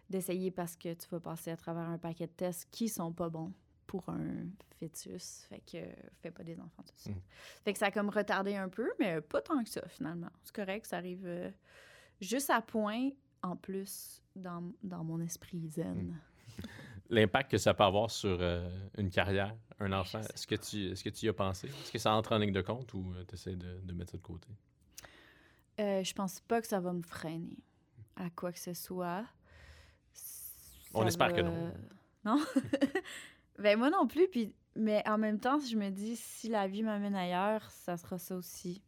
d'essayer parce que tu vas passer à travers un paquet de tests qui sont pas bons pour un fœtus. Fait que euh, fais pas des enfants tout de suite. Mhm. Fait que ça a comme retardé un peu, mais pas tant que ça finalement. C'est correct, ça arrive euh, juste à point en plus dans, dans mon esprit zen. L'impact que ça peut avoir sur euh, une carrière, un enfant, est-ce que, tu, est-ce que tu y as pensé? Est-ce que ça entre en ligne de compte ou tu essaies de, de mettre ça de côté? Euh, je pense pas que ça va me freiner à quoi que ce soit. On espère que non. Non? ben moi non plus, puis mais en même temps, je me dis si la vie m'amène ailleurs, ça sera ça aussi.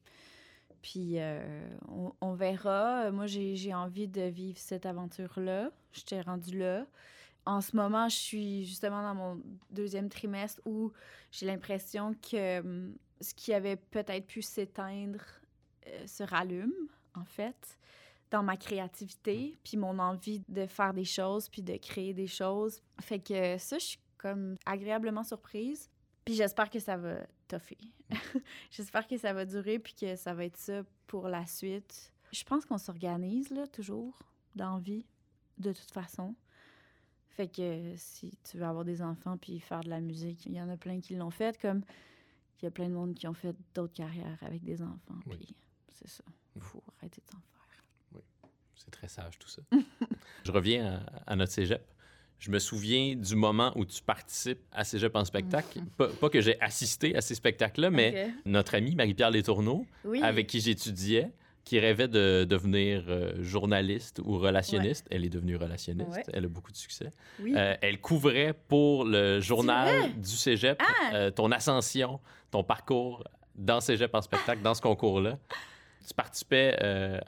Puis euh, on, on verra. Moi, j'ai envie de vivre cette aventure-là. Je t'ai rendu là. En ce moment, je suis justement dans mon deuxième trimestre où j'ai l'impression que hum, ce qui avait peut-être pu s'éteindre euh, se rallume, en fait, dans ma créativité, puis mon envie de faire des choses, puis de créer des choses. Fait que ça, je suis comme agréablement surprise. Puis j'espère que ça va toffer. j'espère que ça va durer, puis que ça va être ça pour la suite. Je pense qu'on s'organise, là, toujours, dans vie, de toute façon. Fait que si tu veux avoir des enfants puis faire de la musique, il y en a plein qui l'ont fait, comme il y a plein de monde qui ont fait d'autres carrières avec des enfants. Oui. Puis c'est ça. Il faut arrêter de s'en faire. C'est très sage tout ça. je reviens à, à notre cégep. Je me souviens du moment où tu participes à Cégep en spectacle. pas, pas que j'ai assisté à ces spectacles-là, mais notre amie Marie-Pierre Letourneau, Oui. avec qui j'étudiais, qui rêvait de devenir euh, journaliste ou relationniste. Elle est devenue relationniste. Ouais. Elle a beaucoup de succès. Oui. Euh, elle couvrait pour le journal du cégep Ah! euh, ton ascension, ton parcours dans Cégep en spectacle, dans ce concours-là. Tu participais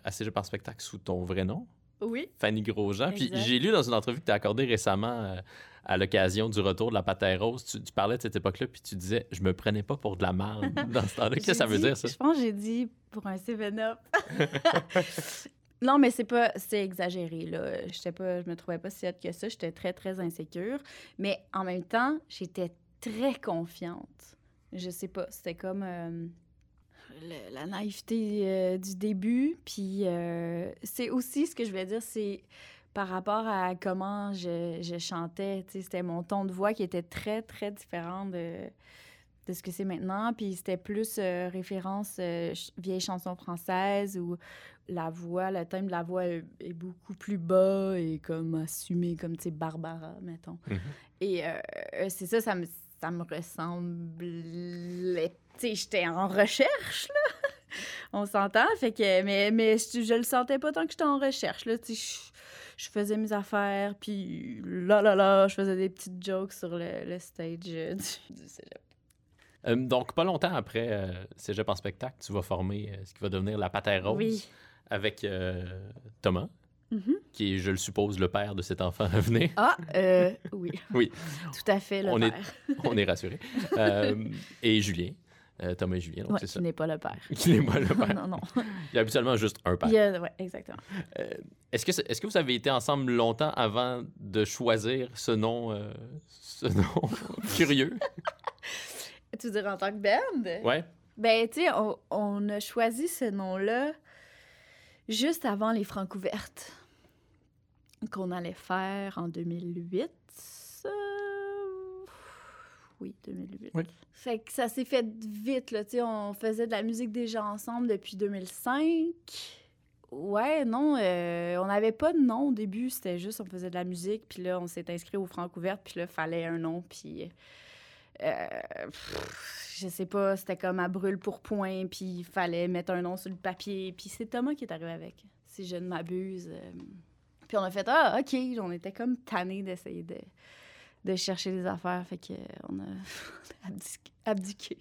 à Cégep en spectacle sous ton vrai nom, Oui. Fanny Grosjean. Puis j'ai lu dans une entrevue que tu as accordée récemment euh, à l'occasion du retour de la Patère Rose, tu, tu parlais de cette époque-là, puis tu disais « Je me prenais pas pour de la merde dans ce temps-là. » Qu'est-ce que ça veut dire, ça? Je pense que j'ai dit pour un 7-up. non, mais c'est pas... C'est exagéré, là. J'étais pas... Je me trouvais pas si hot que ça. J'étais très, très insécure. Mais en même temps, j'étais très confiante. Je sais pas, c'était comme... euh, le- la naïveté euh, du début. Puis euh, c'est aussi ce que je voulais dire, c'est par rapport à comment je, je chantais. C'était mon ton de voix qui était très, très différent de, de ce que c'est maintenant. Puis c'était plus euh, référence euh, ch- vieille chanson française où la voix, le thème de la voix est, est beaucoup plus bas et comme assumé, comme, tu sais, Barbara, mettons. Mhm. Et euh, c'est ça, ça me, ça me ressemblait. Tu sais, j'étais en recherche, là. On s'entend, fait que... Mais, mais je, je le sentais pas tant que j'étais en recherche, là. Tu sais, je, je faisais mes affaires, puis là, là, là, je faisais des petites jokes sur le, le stage euh, du, du cégep. Euh, donc, pas longtemps après euh, Cégep en spectacle, tu vas former euh, ce qui va devenir la Patère Rose Oui. avec euh, Mhm. qui est, je le suppose, le père de cet enfant à venir. Ah, euh, oui. Oui. Tout à fait, le On est- père. On est rassurés. Euh, et Julien, euh, Thomas et Julien, donc Ouais, c'est qui ça. n'est pas le père. Qui n'est pas le père. non, non. Il y a habituellement juste un père. Ouais, exactement. Euh, est-ce, que, c'est- est-ce que vous avez été ensemble longtemps avant de choisir ce nom, ce nom curieux? Tu veux dire en tant que band? Ouais. Ben, tu sais, on, on a choisi ce nom-là juste avant les Francs ouvertes qu'on allait faire en 2008. Euh, Oui, 2008. Oui. Fait que ça s'est fait vite, là. Tu sais, on faisait de la musique déjà ensemble depuis 2005. Ouais, non, euh, on n'avait pas de nom au début, c'était juste on faisait de la musique, puis là, on s'est inscrit aux Francs ouvertes, puis là, fallait un nom, puis... euh, pff, je sais pas, c'était comme à brûle pour point, puis il fallait mettre un nom sur le papier, puis c'est Thomas qui est arrivé avec, si je ne m'abuse. euh. Puis on a fait, ah, OK, on était comme tannés d'essayer de, de chercher des affaires, fait que euh, on a abdiqué.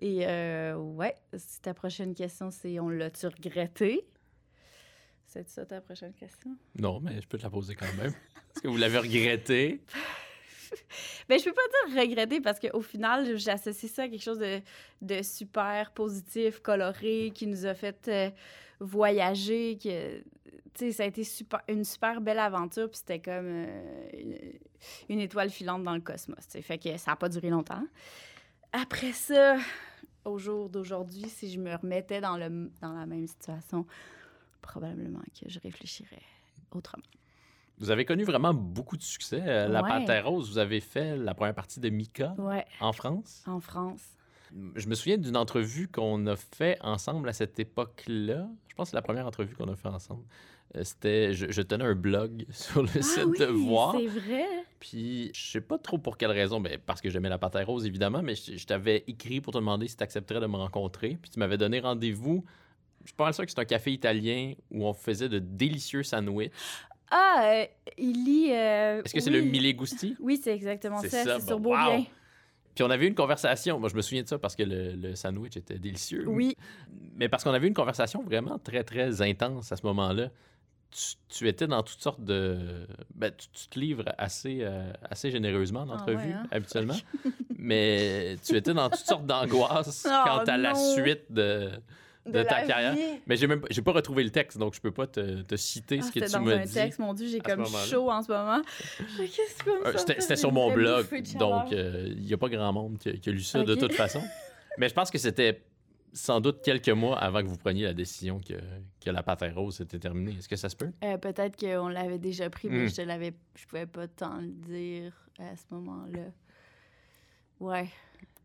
Et euh, ouais, si ta prochaine question, c'est on l'a-tu regretté? C'est ça ta prochaine question? Non, mais je peux te la poser quand même. Est-ce que vous l'avez regretté? Ben, je peux pas dire regretter parce qu'au final, j'associe ça à quelque chose de, de super positif, coloré, qui nous a fait euh, voyager. Que, tu sais, ça a été super, une super belle aventure, puis c'était comme euh, une, une étoile filante dans le cosmos. tu sais. Fait que ça a pas duré longtemps. Après ça, au jour d'aujourd'hui, si je me remettais dans, le, dans la même situation, probablement que je réfléchirais autrement. Vous avez connu vraiment beaucoup de succès. Euh, La Ouais. Panthère Rose, vous avez fait la première partie de Mika Ouais, en France? en France. Je me souviens d'une entrevue qu'on a fait ensemble à cette époque-là. Je pense que c'est la première entrevue qu'on a fait ensemble. Euh, C'était, je, je tenais un blog sur le site ah oui, de Voir. c'est vrai. Puis je sais pas trop pour quelle raison, ben, parce que j'aimais la Panthère Rose évidemment, mais je, je t'avais écrit pour te demander si tu accepterais de me rencontrer. Puis tu m'avais donné rendez-vous. Je sûr que c'est un café italien où on faisait de délicieux sandwichs. Ah, euh, il lit. euh, Est-ce que c'est le Mille Gusti? Oui, c'est exactement ça. ça, C'est bon, sur Beaubien. wow. Puis on avait eu une conversation. Moi, je me souviens de ça parce que le, le sandwich était délicieux. Oui. Mais parce qu'on avait eu une conversation vraiment très, très intense à ce moment-là. Tu, tu étais dans toutes sortes de. Ben, tu, tu te livres assez, euh, assez généreusement en Ah entrevue, ouais, hein? habituellement. Mais tu étais dans toutes sortes d'angoisses Oh quant à la suite de, de ta carrière. vie. Mais j'ai même pas- j'ai pas retrouvé le texte, donc je peux pas te, te citer Ah, ce que tu dans m'as un dit. texte, mon Dieu, j'ai comme chaud en ce moment. Euh, C'était sur mon blog, donc il n'y a pas grand monde qui, a- qui a lu ça de toute façon. Mais je pense que c'était sans doute quelques mois avant que vous preniez la décision que, que la pâte à rose s'était terminée. Est-ce que ça se peut? Euh, Peut-être qu'on l'avait déjà pris, mais Hmm. je l'avais, je pouvais pas tant le dire à ce moment-là. Ouais.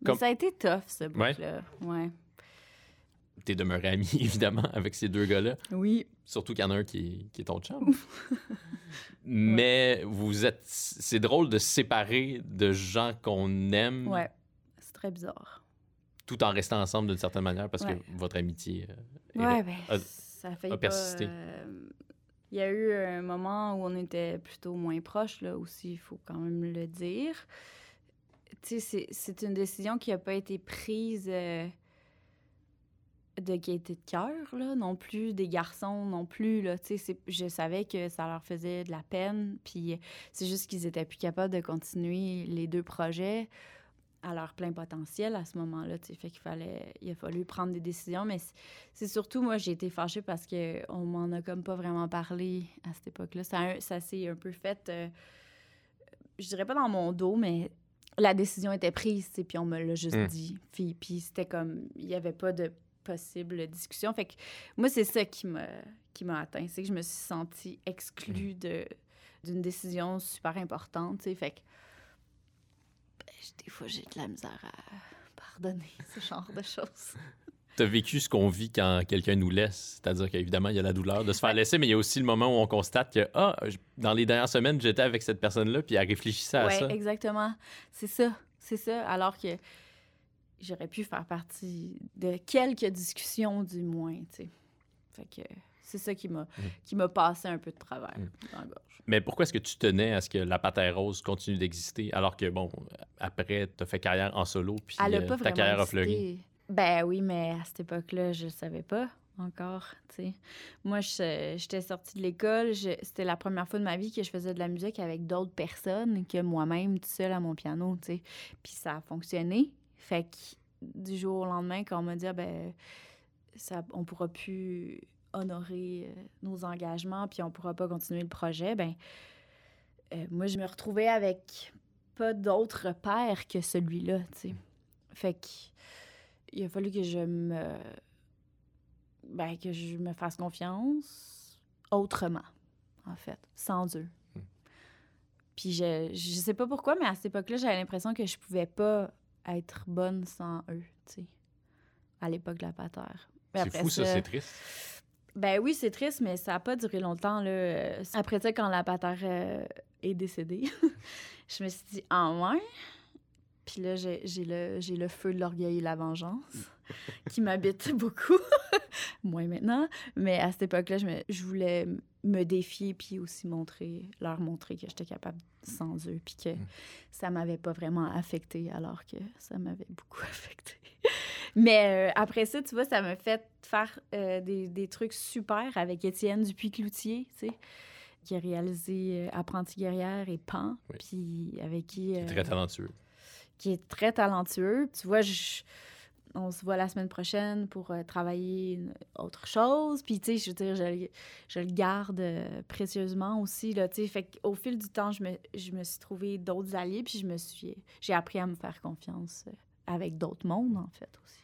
Mais ça a été tough, ce bout-là. Ouais. T'es demeuré ami, évidemment, avec ces deux gars-là. Oui. Surtout qu'il y en a un qui est, qui est ton chum. Mais vous êtes... C'est drôle de se séparer de gens qu'on aime Ouais. C'est très bizarre. tout en restant ensemble d'une certaine manière parce Ouais. que votre amitié... euh, Ouais, ben, a- ça a a pas, persisté. euh, Il y a eu un moment où on était plutôt moins proches, là, aussi, il faut quand même le dire. Tu sais, c'est- c'est une décision qui n'a pas été prise euh, de gaieté de cœur, là, non plus des garçons, non plus, là, tu sais, je savais que ça leur faisait de la peine, puis c'est juste qu'ils étaient plus capables de continuer les deux projets à leur plein potentiel à ce moment-là, tu sais, fait qu'il fallait, il a fallu prendre des décisions, mais c'est- surtout, moi, j'ai été fâchée parce que on m'en a comme pas vraiment parlé à cette époque-là, ça, ça s'est un peu fait, euh, je dirais pas dans mon dos, mais la décision était prise, puis on me l'a juste Mm. dit. Puis, puis c'était comme, il n'y avait pas de possible discussion. Fait que moi, c'est ça qui m'a, qui m'a atteint. C'est que je me suis sentie exclue de, d'une décision super importante, tu sais. Fait que ben, des fois, j'ai de la misère à pardonner ce genre de choses. Tu as vécu ce qu'on vit quand quelqu'un nous laisse. C'est-à-dire qu'évidemment, il y a la douleur de se faire laisser, mais il y a aussi le moment où on constate que, ah, dans les dernières semaines, j'étais avec cette personne-là, puis elle réfléchissait à ouais, ça. exactement. C'est ça. C'est ça. Alors que j'aurais pu faire partie de quelques discussions, du moins, tu sais. Fait que c'est ça qui m'a, qui m'a passé un peu de travers Mm. dans la gorge. Mais pourquoi est-ce que tu tenais à ce que la Patère Rose continue d'exister, alors que, bon, après, tu as fait carrière en solo, puis Elle a euh, pas ta carrière a fleuri? Ben oui, mais à cette époque-là, je le savais pas encore, tu sais. Moi, je- j'étais sortie de l'école. je- C'était la première fois de ma vie que je faisais de la musique avec d'autres personnes que moi-même, toute seule à mon piano, tu sais. Puis ça a fonctionné. Fait que du jour au lendemain, quand on m'a dit, Ah, ben, ça, on pourra plus honorer euh, nos engagements, puis on pourra pas continuer le projet, ben, euh, moi, je me retrouvais avec pas d'autre repère que celui-là, tu sais. Fait que il a fallu que je me ben, que je me fasse confiance autrement, en fait, sans eux. Hmm. Puis je, je sais pas pourquoi, mais à cette époque-là, j'avais l'impression que je pouvais pas être bonne sans eux, tu sais, à l'époque de la patère. C'est fou, ça, c'est triste. ben oui, c'est triste, mais ça n'a pas duré longtemps. Là. Après ça, quand la patère euh, est décédée, je me suis dit, ah ouais? Puis là, j'ai le, le feu de l'orgueil et la vengeance qui m'habite beaucoup. Moins maintenant. Mais à cette époque-là, je, je voulais me défier puis aussi montrer, leur montrer que j'étais capable sans eux puis que ça m'avait pas vraiment affecté alors que ça m'avait beaucoup affecté. Mais euh, après ça, tu vois, ça m'a fait faire euh, des, des trucs super avec Étienne Dupuis-Cloutier, tu sais, qui a réalisé euh, Apprenti guerrière et Pan, Oui. puis avec qui... C'est euh, très talentueux. Qui est très talentueux. Tu vois, je- on se voit la semaine prochaine pour euh, travailler une- autre chose. Puis, tu sais, je veux dire, je, le- je le garde euh, précieusement aussi, là, tu sais. Fait qu'au fil du temps, je me, je me suis trouvé d'autres alliés, puis je me suis... J'ai appris à me faire confiance euh, avec d'autres mondes, en fait, aussi.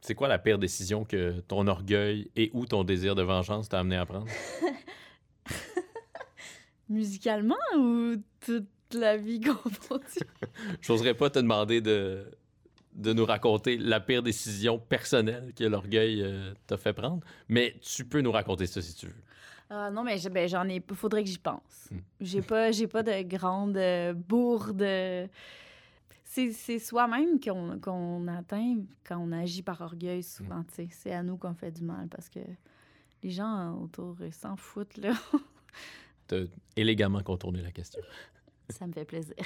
C'est quoi la pire décision que ton orgueil et ou ton désir de vengeance t'a amené à prendre? Musicalement ou toute la vie confondue? J'oserais pas te demander de, de nous raconter la pire décision personnelle que l'orgueil euh, t'a fait prendre, mais tu peux nous raconter ça si tu veux. Ah non, mais ben, j'en ai. Faudrait que j'y pense. Hmm. J'ai pas, j'ai pas de grande euh, bourde. C'est, soi-même qu'on, qu'on atteint quand on agit par orgueil, souvent. Sais. C'est à nous qu'on fait du mal parce que les gens autour s'en foutent, là. T'as élégamment contourné la question. Ça me fait plaisir.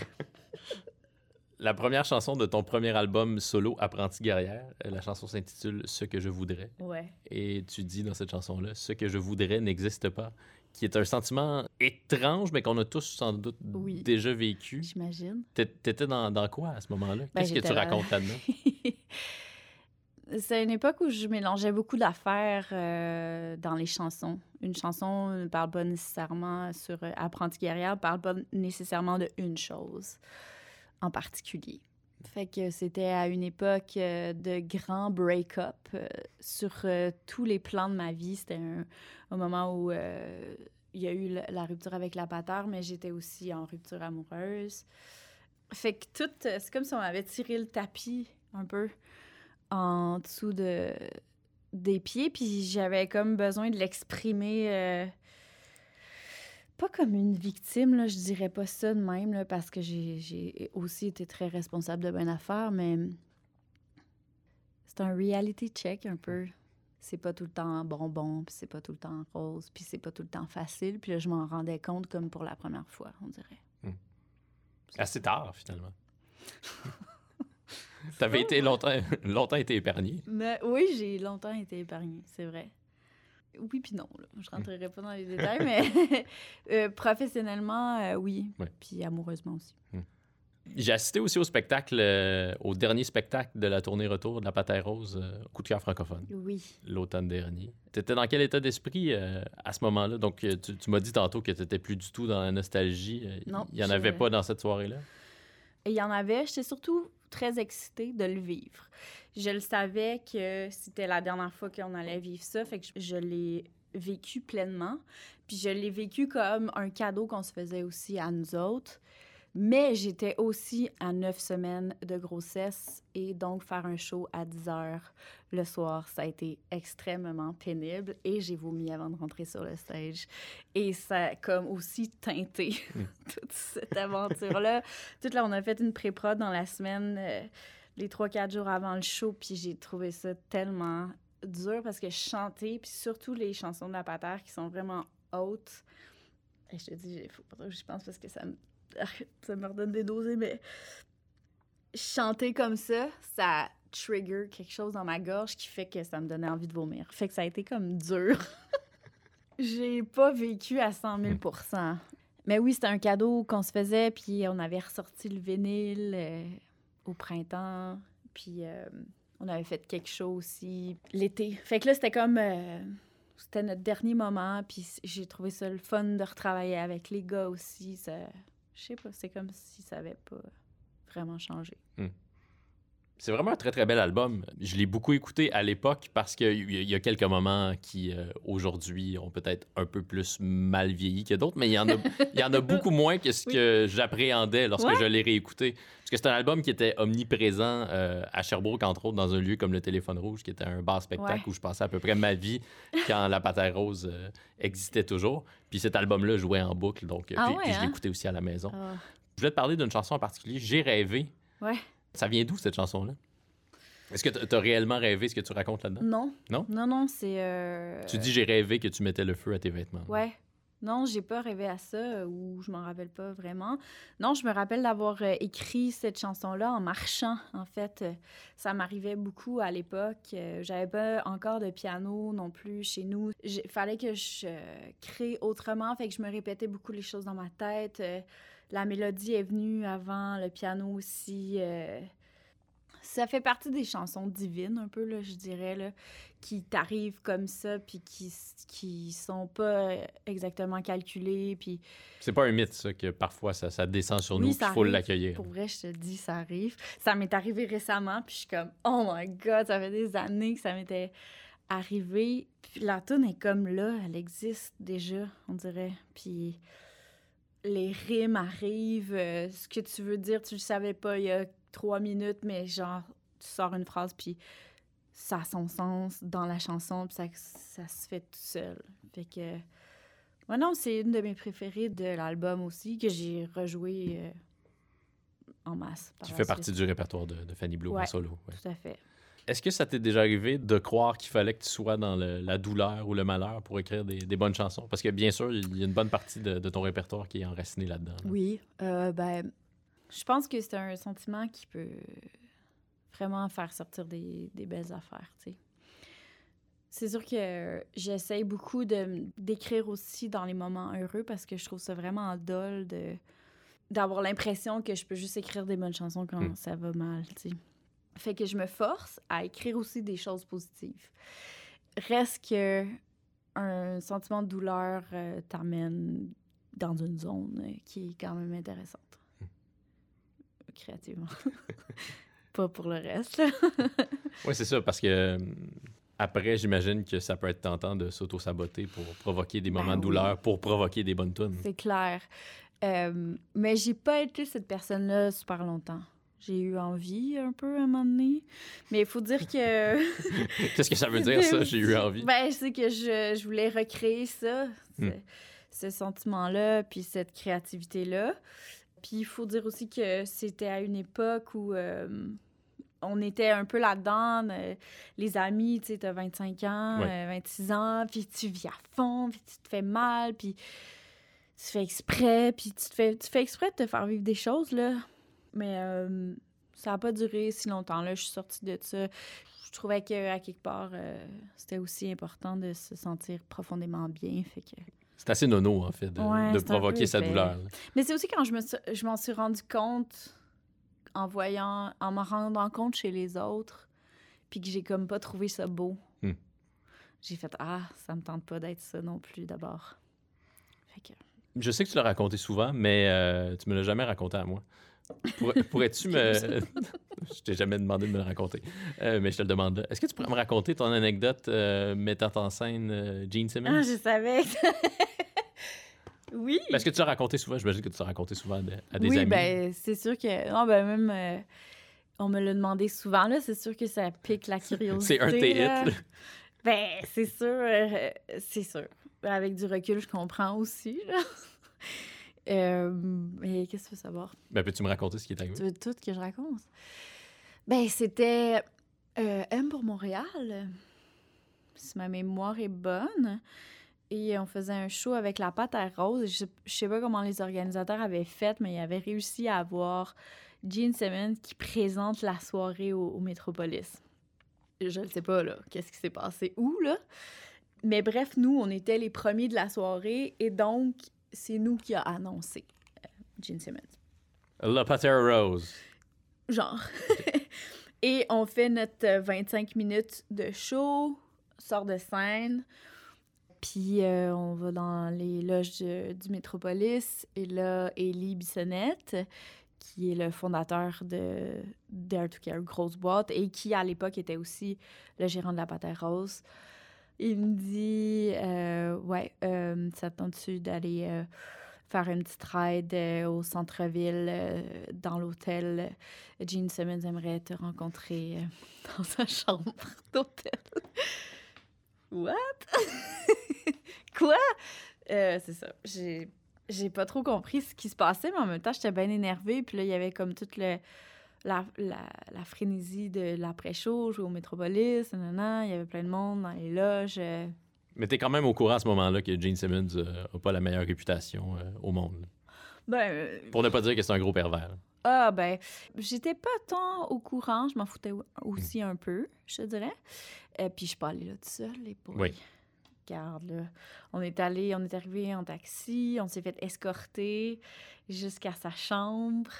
La première chanson de ton premier album solo, Apprenti guerrière, euh, la chanson s'intitule Ce que je voudrais. Ouais. Et tu dis dans cette chanson-là, Ce que je voudrais n'existe pas, qui est un sentiment étrange, mais qu'on a tous sans doute Oui. déjà vécu. J'imagine. T'é- T'étais dans, dans quoi à ce moment-là? Ben, Qu'est-ce que tu racontes là-dedans? C'est une époque où je mélangeais beaucoup d'affaires euh, dans les chansons. Une chanson ne parle pas nécessairement sur euh, Apprenti guerrière, ne parle pas nécessairement de une chose en particulier. Fait que c'était à une époque euh, de grand break-up euh, sur euh, tous les plans de ma vie. C'était un, moment où euh, il y a eu la, rupture avec la pateur, mais j'étais aussi en rupture amoureuse. Fait que tout, euh, c'est comme si on m'avait tiré le tapis un peu en dessous de, des pieds, puis j'avais comme besoin de l'exprimer. euh, pas comme une victime, là, je dirais pas ça de même, là, parce que j'ai- aussi été très responsable de bonne affaire, mais c'est un reality check un peu. C'est pas tout le temps bonbon, puis c'est pas tout le temps rose, puis c'est pas tout le temps facile. Puis là, je m'en rendais compte comme pour la première fois, on dirait. Assez tard, finalement. T'avais été longtemps, longtemps été épargné. Mais oui, j'ai longtemps été épargnée, c'est vrai. Oui puis non, là. je rentrerai pas dans les détails, mais euh, professionnellement, euh, oui. Ouais. Puis amoureusement aussi. J'ai assisté aussi au spectacle, euh, au dernier spectacle de la tournée retour de la Patère Rose, euh, Coup de cœur francophone, Oui. l'automne dernier. T'étais dans quel état d'esprit euh, à ce moment-là? Donc, tu, tu m'as dit tantôt que t'étais plus du tout dans la nostalgie. Non, Il y en avait pas dans cette soirée-là? Il y en avait, j'étais surtout très excitée de le vivre. Je le savais que c'était la dernière fois qu'on allait vivre ça, fait que je, je l'ai vécu pleinement. Puis je l'ai vécu comme un cadeau qu'on se faisait aussi à nous autres. Mais j'étais aussi à neuf semaines de grossesse et donc faire un show à 10 heures le soir, ça a été extrêmement pénible et j'ai vomi avant de rentrer sur le stage. Et ça a comme aussi teinté toute cette aventure-là. Toute là, on a fait une pré-prod dans la semaine, euh, les 3-4 jours avant le show, puis j'ai trouvé ça tellement dur parce que chanter, puis surtout les chansons de la patère qui sont vraiment hautes. Et je te dis, il faut pas trop que je pense parce que ça me, ça me redonne des dosés, mais chanter comme ça, ça trigger quelque chose dans ma gorge qui fait que ça me donnait envie de vomir. Fait que ça a été comme dur. J'ai pas vécu à 100 000% Mais oui, c'était un cadeau qu'on se faisait, puis on avait ressorti le vinyle euh, au printemps, puis euh, on avait fait quelque chose aussi l'été. Fait que là, c'était comme... euh, c'était notre dernier moment, puis j'ai trouvé ça le fun de retravailler avec les gars aussi. Ça, je sais pas, c'est comme si ça avait pas vraiment changé. C'est vraiment un très très bel album. Je l'ai beaucoup écouté à l'époque parce qu'il y, a- il y a quelques moments qui euh, aujourd'hui ont peut-être un peu plus mal vieilli que d'autres, mais il y en a, il y en a beaucoup moins que ce Oui. que j'appréhendais lorsque Ouais. je l'ai réécouté. Parce que c'est un album qui était omniprésent euh, à Sherbrooke, entre autres, dans un lieu comme le Téléphone Rouge, qui était un bar spectacle Ouais. où je passais à peu près ma vie quand La Patère Rose euh, existait toujours. Puis cet album-là jouait en boucle, donc Ah puis, ouais, puis je hein? l'écoutais aussi à la maison. Ah, Je voulais te parler d'une chanson en particulier, J'ai rêvé. ouais. Ça vient d'où cette chanson-là? Est-ce que tu as réellement rêvé ce que tu racontes là-dedans? Non. Non? Non, non, c'est... euh, Tu dis j'ai rêvé que tu mettais le feu à tes vêtements. Ouais. Non, j'ai pas rêvé à ça euh, ou je m'en rappelle pas vraiment. Non, je me rappelle d'avoir euh, écrit cette chanson-là en marchant. En fait, Euh, ça m'arrivait beaucoup à l'époque. Euh, J'avais pas encore de piano non plus chez nous. Il fallait que je crée autrement, fait que je me répétais beaucoup les choses dans ma tête. La mélodie est venue avant le piano aussi. Ça fait partie des chansons divines, un peu, là, je dirais, là, qui t'arrivent comme ça, puis qui, qui sont pas exactement calculées, puis C'est pas un mythe, ça, que parfois ça, ça descend sur Oui, nous, qu'il faut l'accueillir. pour vrai, je te dis, ça arrive. Ça m'est arrivé récemment, puis je suis comme, oh my god, ça fait des années que ça m'était arrivé. Puis la tune est comme là, elle existe déjà, on dirait. Puis les rimes arrivent, euh, ce que tu veux dire, tu le savais pas il y a trois minutes, mais genre, tu sors une phrase, puis ça a son sens dans la chanson, puis ça, ça se fait tout seul. Fait que. Ouais, non, c'est une de mes préférées de l'album aussi, que j'ai rejoué euh, en masse. par Qui fait suite. partie du répertoire de, de Fanny Blue en solo. ouais. Tout à fait. Est-ce que ça t'est déjà arrivé de croire qu'il fallait que tu sois dans le- la douleur ou le malheur pour écrire des, des bonnes chansons? Parce que bien sûr, il y a une bonne partie de, de ton répertoire qui est enraciné là-dedans. là. Oui, euh, ben, je pense que c'est un sentiment qui peut vraiment faire sortir des, des belles affaires, tu sais. C'est sûr que j'essaye beaucoup de d'écrire aussi dans les moments heureux parce que je trouve ça vraiment dole de d'avoir l'impression que je peux juste écrire des bonnes chansons quand Mm. ça va mal, tu sais. Fait que je me force à écrire aussi des choses positives. Reste que un sentiment de douleur euh, t'amène dans une zone euh, qui est quand même intéressante. Créativement. Pas pour le reste. Oui, c'est ça, parce que euh, après, j'imagine que ça peut être tentant de s'auto-saboter pour provoquer des moments Ben de douleur, pour provoquer des bonnes tunes. C'est clair. Euh, mais j'ai pas été cette personne-là super longtemps. J'ai eu envie un peu à un moment donné. Mais il faut dire que. Qu'est-ce que ça veut dire, ça? J'ai eu envie? Ben, c'est que je, je voulais recréer ça, ce, Hmm. ce sentiment-là, puis cette créativité-là. Puis il faut dire aussi que c'était à une époque où euh, on était un peu là-dedans. euh, les amis, tu sais, t'as 25 ans, Ouais. euh, 26 ans, puis tu vis à fond, puis tu te fais mal, puis tu fais exprès, puis tu te fais, tu fais exprès de te faire vivre des choses, là. Mais ça n'a pas duré si longtemps. Là, je suis sortie de ça. Je trouvais qu'à quelque part, euh, c'était aussi important de se sentir profondément bien. Fait que... C'est assez nono, en fait, de, Ouais, provoquer sa douleur. là. Mais c'est aussi quand je me suis- je m'en suis rendu compte en voyant, en m'en rendant compte chez les autres, puis que j'ai comme pas trouvé ça beau. Hmm. J'ai fait ah, ça me tente pas d'être ça non plus d'abord. Fait que Je sais que tu l'as raconté souvent, mais euh, tu me l'as jamais raconté à moi. Pour- Pourrais-tu me. je t'ai jamais demandé de me le raconter, Euh, mais je te le demande. Est-ce que tu pourrais me raconter ton anecdote euh, mettant en scène euh, Gene Simmons? ah, je savais. Oui. Parce que tu l'as raconté souvent, j'imagine que tu l'as raconté souvent à des, oui, amis. ben c'est sûr que non, ben même euh, on me l'a demandé souvent là, c'est sûr que ça pique la curiosité. C'est un là. Ben, c'est sûr, euh, c'est sûr. Avec du recul, je comprends aussi. Là. Euh, mais qu'est-ce que tu veux savoir? Ben, peux-tu me raconter ce qui est arrivé? Tu veux tout que je raconte? Ben, c'était M pour Montréal, si ma mémoire est bonne. Et on faisait un show avec la pâte à rose. Je, je sais pas comment les organisateurs avaient fait, mais ils avaient réussi à avoir Gene Simmons qui présente la soirée au, au Métropolis. Je ne sais pas, là, qu'est-ce qui s'est passé où, là. Mais bref, nous, on était les premiers de la soirée et donc, c'est nous qui a annoncé euh, Gene Simmons. La Patera Rose. Genre. et on fait notre euh, 25 minutes de show, sort de scène, puis euh, on va dans les loges de- du Métropolis. Et là, Élie Bissonnette, qui est le fondateur de Dare to Care, grosse boîte, et qui, à l'époque, était aussi le gérant de la Patère Rose, il me dit euh, Ouais, euh, ça te tente-tu d'aller euh, faire une petite ride euh, au centre-ville, euh, dans l'hôtel? Gene Simmons aimerait te rencontrer euh, dans sa chambre d'hôtel. What? Quoi? Euh, c'est ça. J'ai, j'ai pas trop compris ce qui se passait, mais en même temps, j'étais bien énervée. Puis là, il y avait comme toute la, la, la frénésie de l'après-show, jouer au Métropolis, nanana. Il y avait plein de monde dans les loges. euh. Mais t'es quand même au courant à ce moment-là que Gene Simmons n'a pas la meilleure réputation euh, au monde. Ben, Pour ne pas dire que c'est un gros pervers. Ah, ben, j'étais pas tant au courant, je m'en foutais aussi un peu, je te dirais. Euh, puis je suis pas allée là toute seule, les pauvres. Oui. Regarde, là. On est allé, on est arrivé en taxi, on s'est fait escorter jusqu'à sa chambre.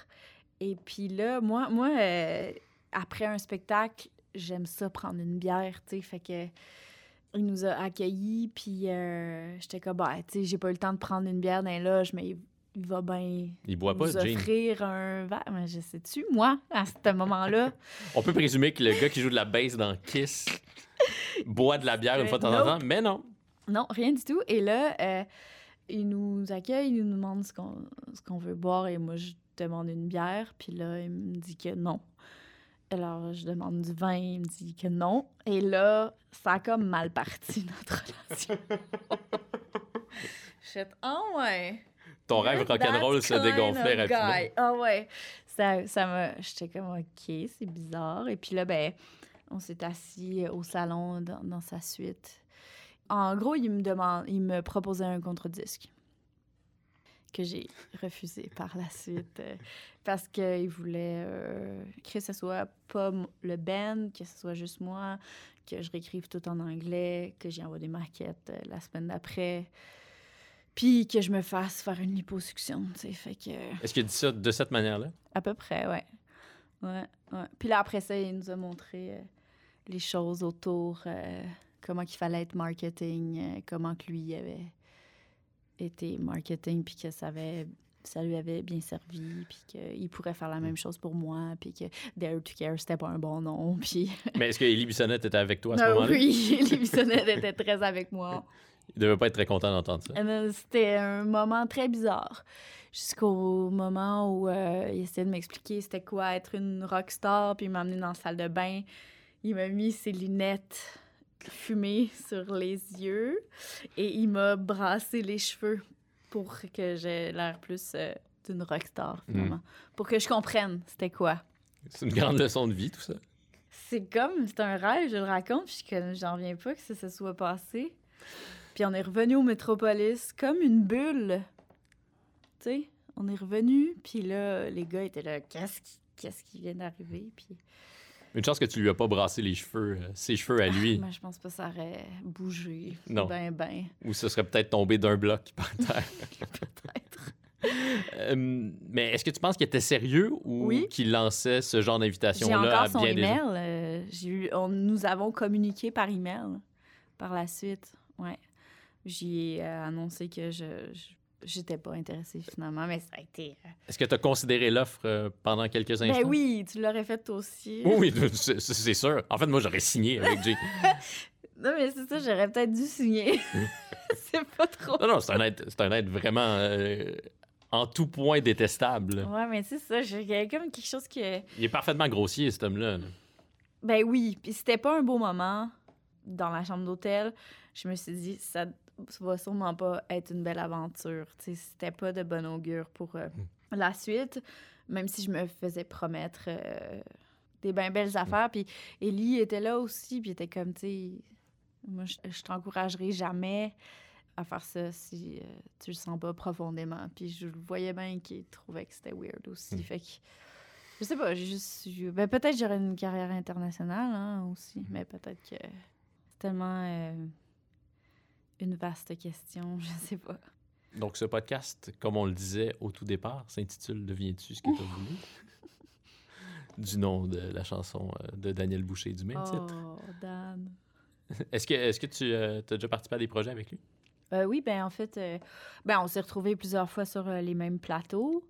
Et puis là, moi, moi euh, après un spectacle, j'aime ça prendre une bière, tu sais, fait que il nous a accueillis, puis euh, j'étais comme, bah, tu sais, j'ai pas eu le temps de prendre une bière dans les loges, mais il, va bien Il boit pas, offrir un verre. Mais je sais-tu, moi, à ce moment-là, On peut présumer que le gars qui joue de la bass dans Kiss boit de la bière une fois de temps en temps, mais non. non, rien du tout. Et là, euh, il nous accueille, il nous demande ce qu'on ce qu'on veut boire. Et moi, je demande une bière. Puis là, il me dit que non. Alors, je demande du vin, il me dit que non. Et là, ça a comme mal parti, notre relation. Je fais, ah ouais. Ton rêve rock'n'roll se dégonflait rapidement. Ah ouais. Ça, ça m'a... J'étais comme, OK, c'est bizarre. Et puis là, ben, on s'est assis au salon dans, dans sa suite. En gros, il me demande, il me proposait un contre-disque que j'ai refusé par la suite euh, parce qu'il voulait euh, que ce soit pas le band, que ce soit juste moi, que je réécrive tout en anglais, que j'y envoie des maquettes euh, la semaine d'après. Puis que je me fasse faire une liposuction, tu sais. Fait que. Est-ce qu'il dit ça de cette manière-là? À peu près, ouais. Ouais, ouais. Puis là, après ça, il nous a montré euh, les choses autour, euh, comment qu'il fallait être marketing, euh, comment que lui avait été marketing, puis que ça, avait, ça lui avait bien servi, puis qu'il pourrait faire la même chose pour moi, puis que Dare to Care, c'était pas un bon nom, puis... Mais est-ce que Élie Bissonnette était avec toi à ce Ah moment-là? oui, les Bissonnette était très avec moi. Il devait pas être très content d'entendre ça. Et là, C'était un moment très bizarre. Jusqu'au moment où euh, il essayait de m'expliquer c'était quoi être une rockstar, puis il m'a amené dans la salle de bain. Il m'a mis ses lunettes fumées sur les yeux et il m'a brassé les cheveux pour que j'ai l'air plus euh, d'une rockstar, finalement. Pour que je comprenne c'était quoi. C'est une grande leçon de vie, tout ça. C'est comme, c'est un rêve, je le raconte, puis j'en reviens pas que ça se soit passé. Puis on est revenu au Métropolis comme une bulle. Tu sais, on est revenu, puis là, les gars étaient là, qu'est-ce qui, qu'est-ce qui vient d'arriver. Puis, Une chance que tu lui as pas brassé les cheveux, euh, ses cheveux à lui, moi, je pense pas que ça aurait bougé. Non. Ben, ben, ou ce serait peut-être tombé d'un bloc par terre. peut-être. Euh, mais est-ce que tu penses qu'il était sérieux ou Oui. qu'il lançait ce genre d'invitation-là à son bien des gens? email. euh, j'ai eu, on, nous avons communiqué par email par la suite. Ouais. J'y ai euh, annoncé que je je- j'étais pas intéressée finalement, mais ça a été. euh, Est-ce que tu as considéré l'offre euh, pendant quelques instants? Ben oui, tu l'aurais fait toi aussi. Oui, c'est sûr. En fait, moi, j'aurais signé avec Jay. Non, mais c'est ça, j'aurais peut-être dû signer. c'est pas trop. Non, non, c'est un un être vraiment euh, en tout point détestable. Ouais, mais c'est ça, j'ai- il y a comme quelque chose que. Il est parfaitement grossier, cet homme-là. là. Ben oui, puis c'était pas un beau moment dans la chambre d'hôtel. Je me suis dit, ça va sûrement pas être une belle aventure. Tu sais, c'était pas de bon augure pour euh, la suite, même si je me faisais promettre euh, des bien belles affaires. Puis Ellie était là aussi, puis était comme, tu sais, moi, je, je t'encouragerai jamais à faire ça si euh, tu le sens pas profondément. Puis je le voyais bien qu'il trouvait que c'était weird aussi. Mm. Fait que je sais pas, j'ai juste. Ben, peut-être j'aurais une carrière internationale hein, aussi, mais peut-être que c'est tellement euh, une vaste question, je sais pas. Donc, ce podcast, comme on le disait au tout départ, s'intitule Deviens-tu ce que tu as voulu? du nom de la chanson euh, de Daniel Boucher du même titre. Oh, Dan. Est-ce que, est que tu as déjà participé à des projets avec lui? Euh, oui, ben en fait, euh, ben, on s'est retrouvés plusieurs fois sur euh, les mêmes plateaux,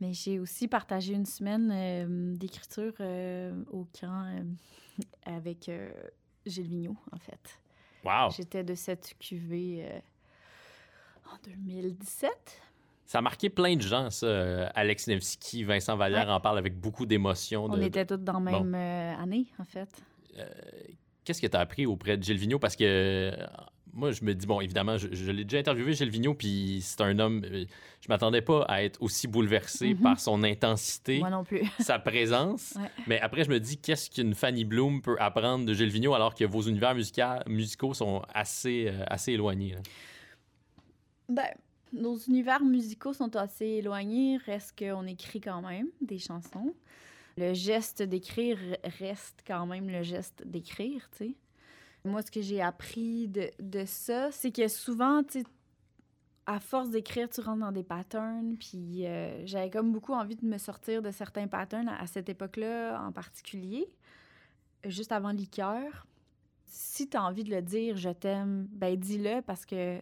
mais j'ai aussi partagé une semaine euh, d'écriture euh, au camp euh, avec euh, Gilles Vigneault, en fait. Wow! J'étais de cette cuvée euh, en 2017. Ça a marqué plein de gens, ça. Euh, Alex Nevsky, Vincent Vallière Ouais. en parle avec beaucoup d'émotion. On de- était toutes dans la même euh, année, en fait. Qu'est-ce que tu as appris auprès de Gilles Vigneault? Parce que moi, je me dis, bon, évidemment, je, je l'ai déjà interviewé, Gilles Vigneault, puis c'est un homme. euh, Je m'attendais pas à être aussi bouleversé Mhm. par son intensité, Moi non plus. sa présence. Ouais. Mais après, je me dis, qu'est-ce qu'une Fanny Bloom peut apprendre de Gilles Vigneault alors que vos univers musica- musicaux sont assez, euh, assez éloignés? là? Ben, nos univers musicaux sont assez éloignés, reste qu'on écrit quand même des chansons. Le geste d'écrire reste quand même le geste d'écrire, tu sais. Moi, ce que j'ai appris de, de ça, c'est que souvent, tu à force d'écrire, tu rentres dans des patterns, puis euh, j'avais comme beaucoup envie de me sortir de certains patterns à, cette époque-là en particulier, juste avant Liqueur. Si tu as envie de le dire, je t'aime, ben dis-le parce que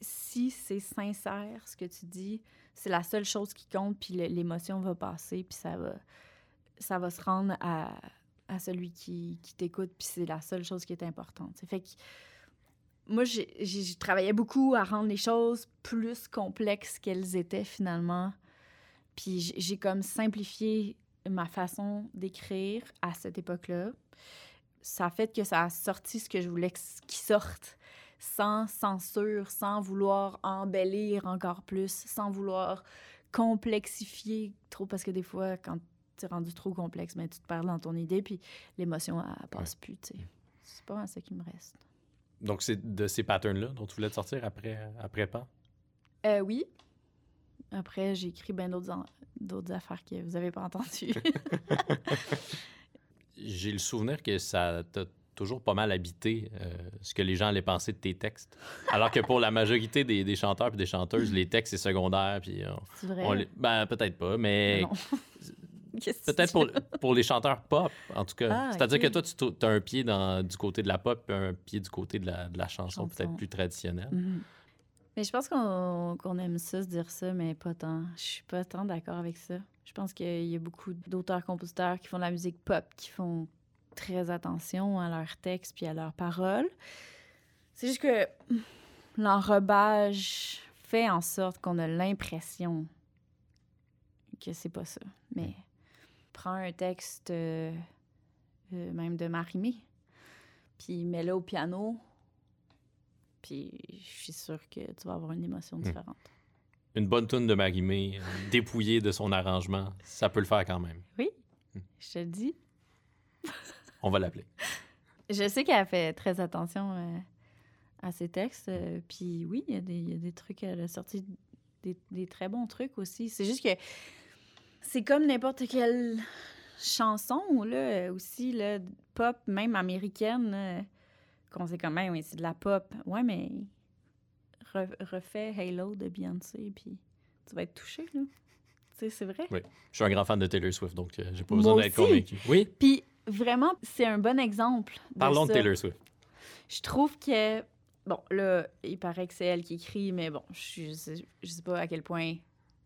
si c'est sincère ce que tu dis, c'est la seule chose qui compte, puis l'émotion va passer, puis ça va, ça va se rendre à, à celui qui, qui t'écoute, puis c'est la seule chose qui est importante. Fait que moi, j'ai travaillais beaucoup à rendre les choses plus complexes qu'elles étaient finalement. Puis j'ai- comme simplifié ma façon d'écrire à cette époque-là. Ça fait que ça a sorti ce que je voulais qu'il sorte sans censure, sans vouloir embellir encore plus, sans vouloir complexifier trop, parce que des fois, quand tu es rendu trop complexe, ben, tu te perds dans ton idée, puis l'émotion, elle, elle passe plus, tu sais. C'est pas ça qui me reste. Donc, c'est de ces patterns-là dont tu voulais te sortir après, après pas? Euh, oui. Après, j'ai écrit bien d'autres en- d'autres affaires que vous avez pas entendues. J'ai le souvenir que ça t'a toujours pas mal habité euh, ce que les gens allaient penser de tes textes. Alors que pour la majorité des, des chanteurs et des chanteuses, les textes, c'est secondaire. Puis on- C'est vrai? on ben, peut-être pas, mais Peut-être pour, pour les chanteurs pop, en tout cas. Ah, C'est-à-dire que toi, tu as un pied dans, du côté de la pop et un pied du côté de la, de la chanson, Chanson. peut-être plus traditionnelle. Mhm. Mais je pense qu'on qu'on aime ça, se dire ça, mais pas tant. Je suis pas tant d'accord avec ça. Je pense qu'il y a beaucoup d'auteurs-compositeurs qui font de la musique pop, qui font très attention à leurs textes puis à leurs paroles. C'est juste que l'enrobage fait en sorte qu'on a l'impression que c'est pas ça. Mais prends un texte euh, euh, même de Marimé, puis mets-le au piano, puis je suis sûre que tu vas avoir une émotion différente. Une bonne tune de Marimé, euh, dépouillée de son arrangement, ça peut le faire quand même. Je te le dis. On va l'appeler. Je sais qu'elle fait très attention euh, à ses textes. euh, Puis oui, il y, a des- il y a des trucs, elle a sorti des, des très bons trucs aussi. C'est juste que c'est comme n'importe quelle chanson, là, aussi, là, pop, même américaine, là, qu'on sait quand même, oui, c'est de la pop. Ouais, mais re- refais Halo de Beyoncé, puis tu vas être touché, là. Tu sais, c'est vrai. Oui. Je suis un grand fan de Taylor Swift, donc euh, j'ai pas Moi besoin d'être convaincu. Oui, Puis vraiment, c'est un bon exemple. De parlons de. Taylor Swift. Je trouve que, bon, là, il paraît que c'est elle qui écrit, mais bon, je, je, je sais pas à quel point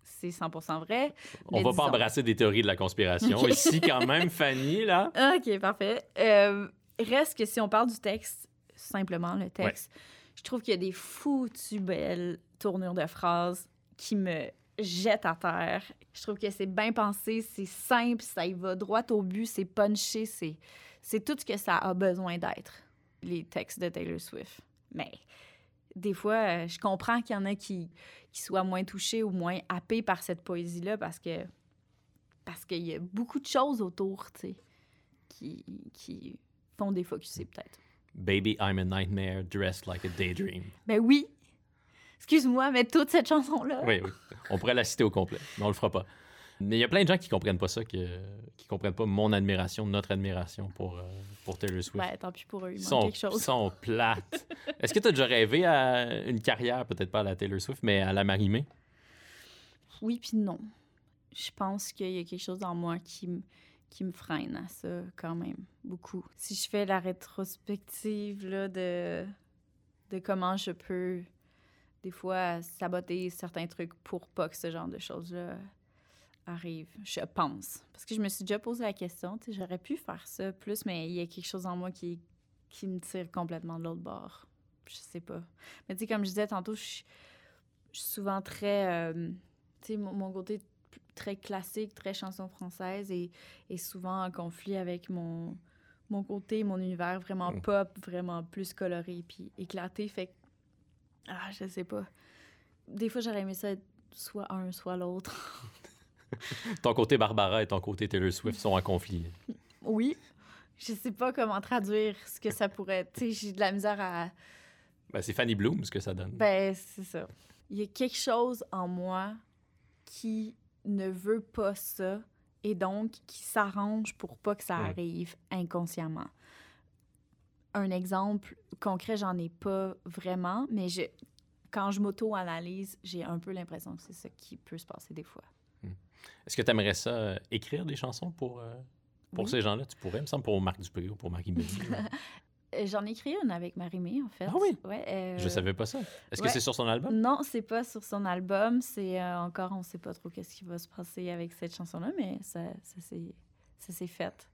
c'est 100% vrai. On va disons. pas embrasser des théories de la conspiration. Ok. Ici, quand même, Fanny, là. OK, parfait. Euh, reste que si on parle du texte, simplement le texte, je trouve qu'il y a des foutues belles tournures de phrases qui me jettent à terre. Je trouve que c'est bien pensé, c'est simple, ça y va droit au but, c'est punché, c'est, c'est tout ce que ça a besoin d'être, les textes de Taylor Swift. Mais des fois, euh, je comprends qu'il y en a qui, qui soient moins touchés ou moins happés par cette poésie-là parce que parce qu'il y a beaucoup de choses autour, tu sais qui, qui font des focusés, peut-être. Baby, I'm a nightmare dressed like a daydream. Ben oui. Excuse-moi, mais toute cette chanson-là. Oui, oui. On pourrait la citer au complet, mais on le fera pas. Mais il y a plein de gens qui comprennent pas ça, qui, qui comprennent pas mon admiration, notre admiration pour, euh, pour Taylor Swift. Ben, tant pis pour eux, il Ils sont, quelque chose. ils sont plates. Est-ce que tu as déjà rêvé à une carrière, peut-être pas à la Taylor Swift, mais à la Marimé? Oui, puis non. Je pense qu'il y a quelque chose en moi qui, qui me freine à ça, quand même, beaucoup. Si je fais la rétrospective là, de, de comment je peux, des fois, saboter certains trucs pour pas que ce genre de choses-là arrive, je pense. Parce que je me suis déjà posé la question, tu sais, j'aurais pu faire ça plus, mais il y a quelque chose en moi qui, qui me tire complètement de l'autre bord. Je sais pas. Mais tu sais, comme je disais tantôt, je suis je suis souvent très... euh, tu sais, mon, mon côté très classique, très chanson française et, et souvent en conflit avec mon, mon côté, mon univers vraiment Mm. pop, vraiment plus coloré puis éclaté. Fait que, ah, je sais pas. Des fois, j'aurais aimé ça être soit un, soit l'autre. Ton côté Barbara et ton côté Taylor Swift sont en conflit. oui. Je sais pas comment traduire ce que ça pourrait être. J'ai de la misère à... Ben, c'est Fanny Bloom, ce que ça donne. Ben, c'est ça. Il y a quelque chose en moi qui ne veut pas ça et donc qui s'arrange pour pas que ça arrive inconsciemment. Un exemple concret, j'en ai pas vraiment, mais je, quand je m'auto-analyse, j'ai un peu l'impression que c'est ça qui peut se passer des fois. Est-ce que tu aimerais ça euh, écrire des chansons pour, euh, pour Oui. ces gens-là? Tu pourrais, il me semble, pour Marc Dupré ou pour Marie Mélie. Euh, J'en ai écrit une avec Marie-Mé, en fait. Ah oui? Ouais, euh, Je savais pas ça. Est-ce que c'est sur son album? Non, c'est pas sur son album. C'est encore, on sait pas trop qu'est-ce qui va se passer avec cette chanson-là, mais ça, ça s'est fait.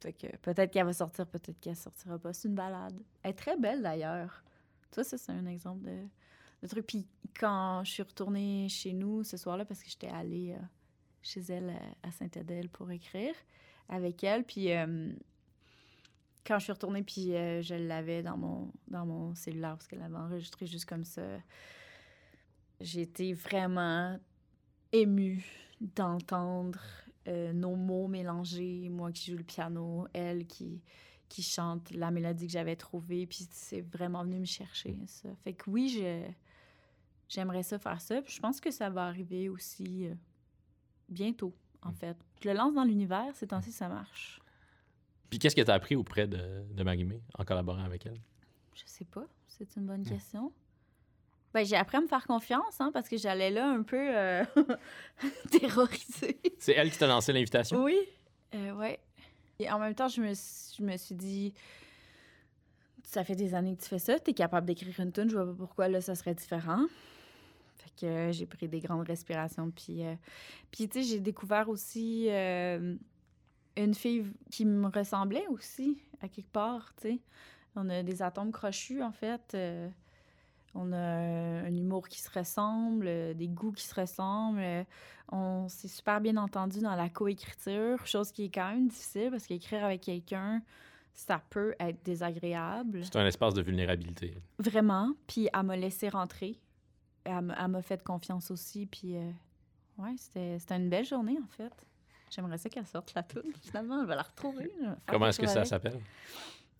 Fait que peut-être qu'elle va sortir, peut-être qu'elle sortira pas. C'est une balade. Elle est très belle d'ailleurs. Ça, ça c'est un exemple de, de truc. Puis quand je suis retournée chez nous ce soir-là, parce que j'étais allée chez elle à, Saint-Adèle pour écrire avec elle, puis euh, quand je suis retournée, puis euh, je l'avais dans mon, dans mon cellulaire parce qu'elle l'avait enregistré juste comme ça, j'ai été vraiment émue d'entendre euh, nos mots mélangés, moi qui joue le piano, elle qui, qui chante la mélodie que j'avais trouvée, puis c'est vraiment venu me chercher, ça. Fait que oui, j'aimerais ça faire ça, puis je pense que ça va arriver aussi bientôt, en fait. Je le lance dans l'univers, ces temps-ci, ça marche. Puis qu'est-ce que tu as appris auprès de, de Marie-Mé en collaborant avec elle? Je sais pas, c'est une bonne question. Ben, j'ai appris à me faire confiance, hein, parce que j'allais là un peu euh, terrorisée. C'est elle qui t'a lancé l'invitation? Oui, euh, ouais. Et en même temps, je me, suis- je me suis dit, ça fait des années que tu fais ça, tu es capable d'écrire une tune, je vois pas pourquoi là, ça serait différent. Fait que euh, j'ai pris des grandes respirations. Puis, euh, puis tu sais, j'ai découvert aussi euh, une fille qui me ressemblait aussi, à quelque part, tu sais. On a des atomes crochus, en fait. on a un humour qui se ressemble, des goûts qui se ressemblent. on s'est super bien entendu dans la coécriture, chose qui est quand même difficile parce qu'écrire avec quelqu'un, ça peut être désagréable. C'est un espace de vulnérabilité. Vraiment. Puis elle m'a laissé rentrer. Elle m'a fait confiance aussi. Puis euh, ouais, c'était une belle journée en fait. J'aimerais ça qu'elle sorte la tune. Finalement, elle va la retrouver. Comment est-ce que ça s'appelle?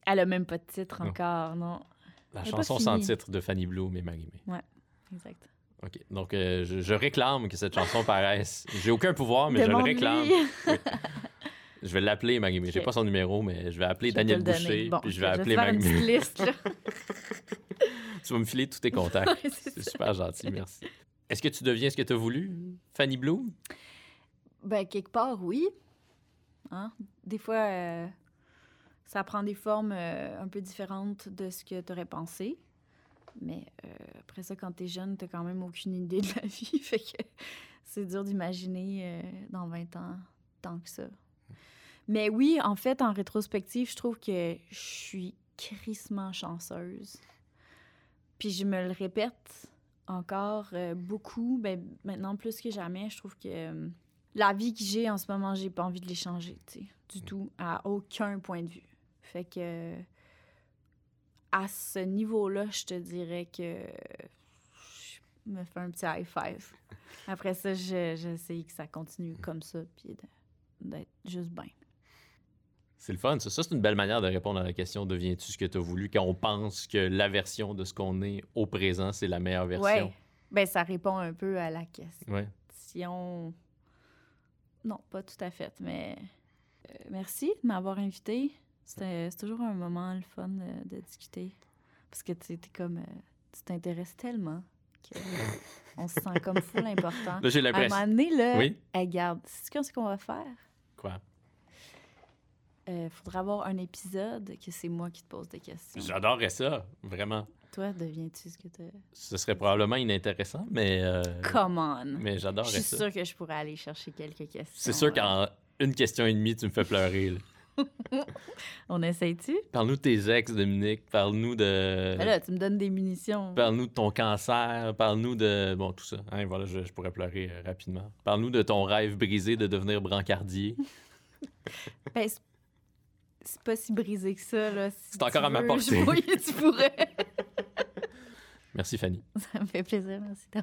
Elle a même pas de titre Non. encore, non. La Elle chanson sans titre de Fanny Bloom et Marie-Mé. Exact. OK. Donc, euh, je, je réclame que cette chanson paraisse. J'ai aucun pouvoir, mais je le réclame. Je vais l'appeler Magmé. J'ai Ok. pas son numéro, mais je vais appeler Je vais Daniel. Boucher. Bon, puis je vais te appeler petite liste, tu vas me filer tous tes contacts. C'est super gentil, merci. Est-ce que tu deviens ce que tu as voulu, Fanny Bloom? Ben, quelque part, oui. Hein? Des fois, euh, ça prend des formes euh, un peu différentes de ce que tu aurais pensé. Mais euh, après ça, quand tu es jeune, tu quand même aucune idée de la vie. fait que c'est dur d'imaginer dans 20 ans tant que ça. Mais oui, en fait, en rétrospective, je trouve que je suis crissement chanceuse. Puis je me le répète encore euh, beaucoup. Ben, maintenant, plus que jamais, je trouve que euh, la vie que j'ai en ce moment, j'ai pas envie de l'échanger, tu sais, du tout, à aucun point de vue. Fait que à ce niveau-là, je te dirais que je me fais un petit high five. Après ça, je- j'essaye que ça continue comme ça, puis d'être juste bien. C'est le fun, ça. Ça, c'est une belle manière de répondre à la question deviens-tu ce que tu as voulu quand on pense que la version de ce qu'on est au présent, c'est la meilleure version. Ouais. Ben, ça répond un peu à la question. Ouais. Non, pas tout à fait, mais euh, merci de m'avoir invité. C'est toujours un moment le fun de, de discuter. Parce que tu comme. euh, tu t'intéresses tellement que on se sent comme full important. Là, j'ai À un moment donné, là, Oui. hey, regarde, c'est ce qu'on va faire. Quoi? Il faudra avoir un épisode que c'est moi qui te pose des questions. J'adorerais ça, vraiment. Toi, deviens-tu ce que tu Ce serait probablement inintéressant, mais, euh, Come on! mais Je j'adorerais suis ça. sûre que je pourrais aller chercher quelques questions. C'est sûr euh. qu'en une question et demie, tu me fais pleurer. là. On essaye-tu? Parle-nous de tes ex, Dominique. Parle-nous de. Ben là, tu me donnes des munitions. Parle-nous de ton cancer, parle-nous de... Bon, tout ça. Hein, voilà, je, je pourrais pleurer euh, rapidement. Parle-nous de ton rêve brisé de devenir brancardier. Ben, c'est- pas si brisé que ça, là. Si C'est encore à ma portée. je- tu pourrais. Merci, Fanny. ça me fait plaisir, merci. Tom.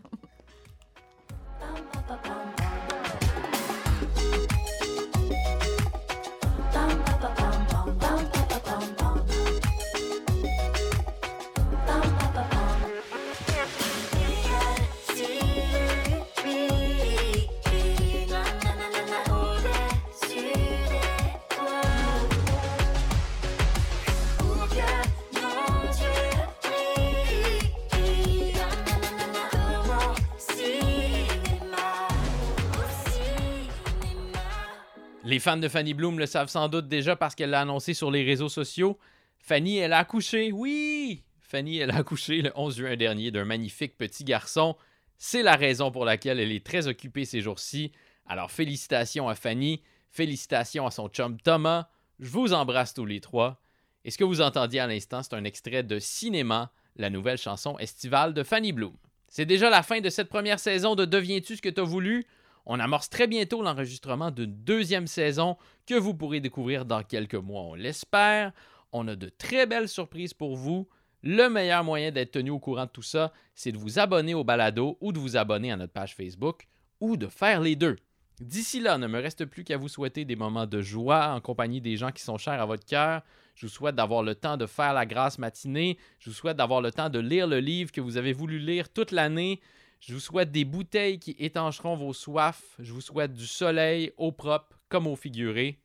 Les fans de Fanny Bloom le savent sans doute déjà parce qu'elle l'a annoncé sur les réseaux sociaux. Fanny, elle a accouché, oui! Fanny, elle a accouché le 11 juin dernier d'un magnifique petit garçon. C'est la raison pour laquelle elle est très occupée ces jours-ci. Alors félicitations à Fanny, félicitations à son chum Thomas. Je vous embrasse tous les trois. Et ce que vous entendiez à l'instant, c'est un extrait de Cinéma, la nouvelle chanson estivale de Fanny Bloom. C'est déjà la fin de cette première saison de Deviens-tu ce que t'as voulu? On amorce très bientôt l'enregistrement d'une deuxième saison que vous pourrez découvrir dans quelques mois, on l'espère. On a de très belles surprises pour vous. Le meilleur moyen d'être tenu au courant de tout ça, c'est de vous abonner au balado ou de vous abonner à notre page Facebook ou de faire les deux. D'ici là, ne me reste plus qu'à vous souhaiter des moments de joie en compagnie des gens qui sont chers à votre cœur. Je vous souhaite d'avoir le temps de faire la grâce matinée. Je vous souhaite d'avoir le temps de lire le livre que vous avez voulu lire toute l'année. Je vous souhaite des bouteilles qui étancheront vos soifs. Je vous souhaite du soleil au propre comme au figuré.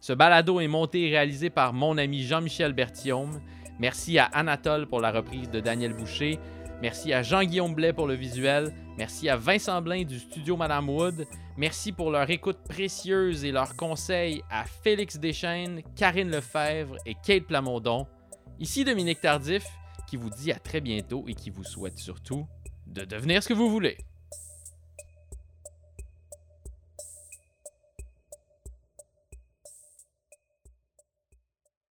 Ce balado est monté et réalisé par mon ami Jean-Michel Berthiaume. Merci à Anatole pour la reprise de Daniel Boucher. Merci à Jean-Guillaume Blais pour le visuel. Merci à Vincent Blain du studio Madame Wood. Merci pour leur écoute précieuse et leurs conseils à Félix Deschaines, Karine Lefebvre et Kate Plamondon. Ici Dominique Tardif qui vous dit à très bientôt et qui vous souhaite surtout de devenir ce que vous voulez.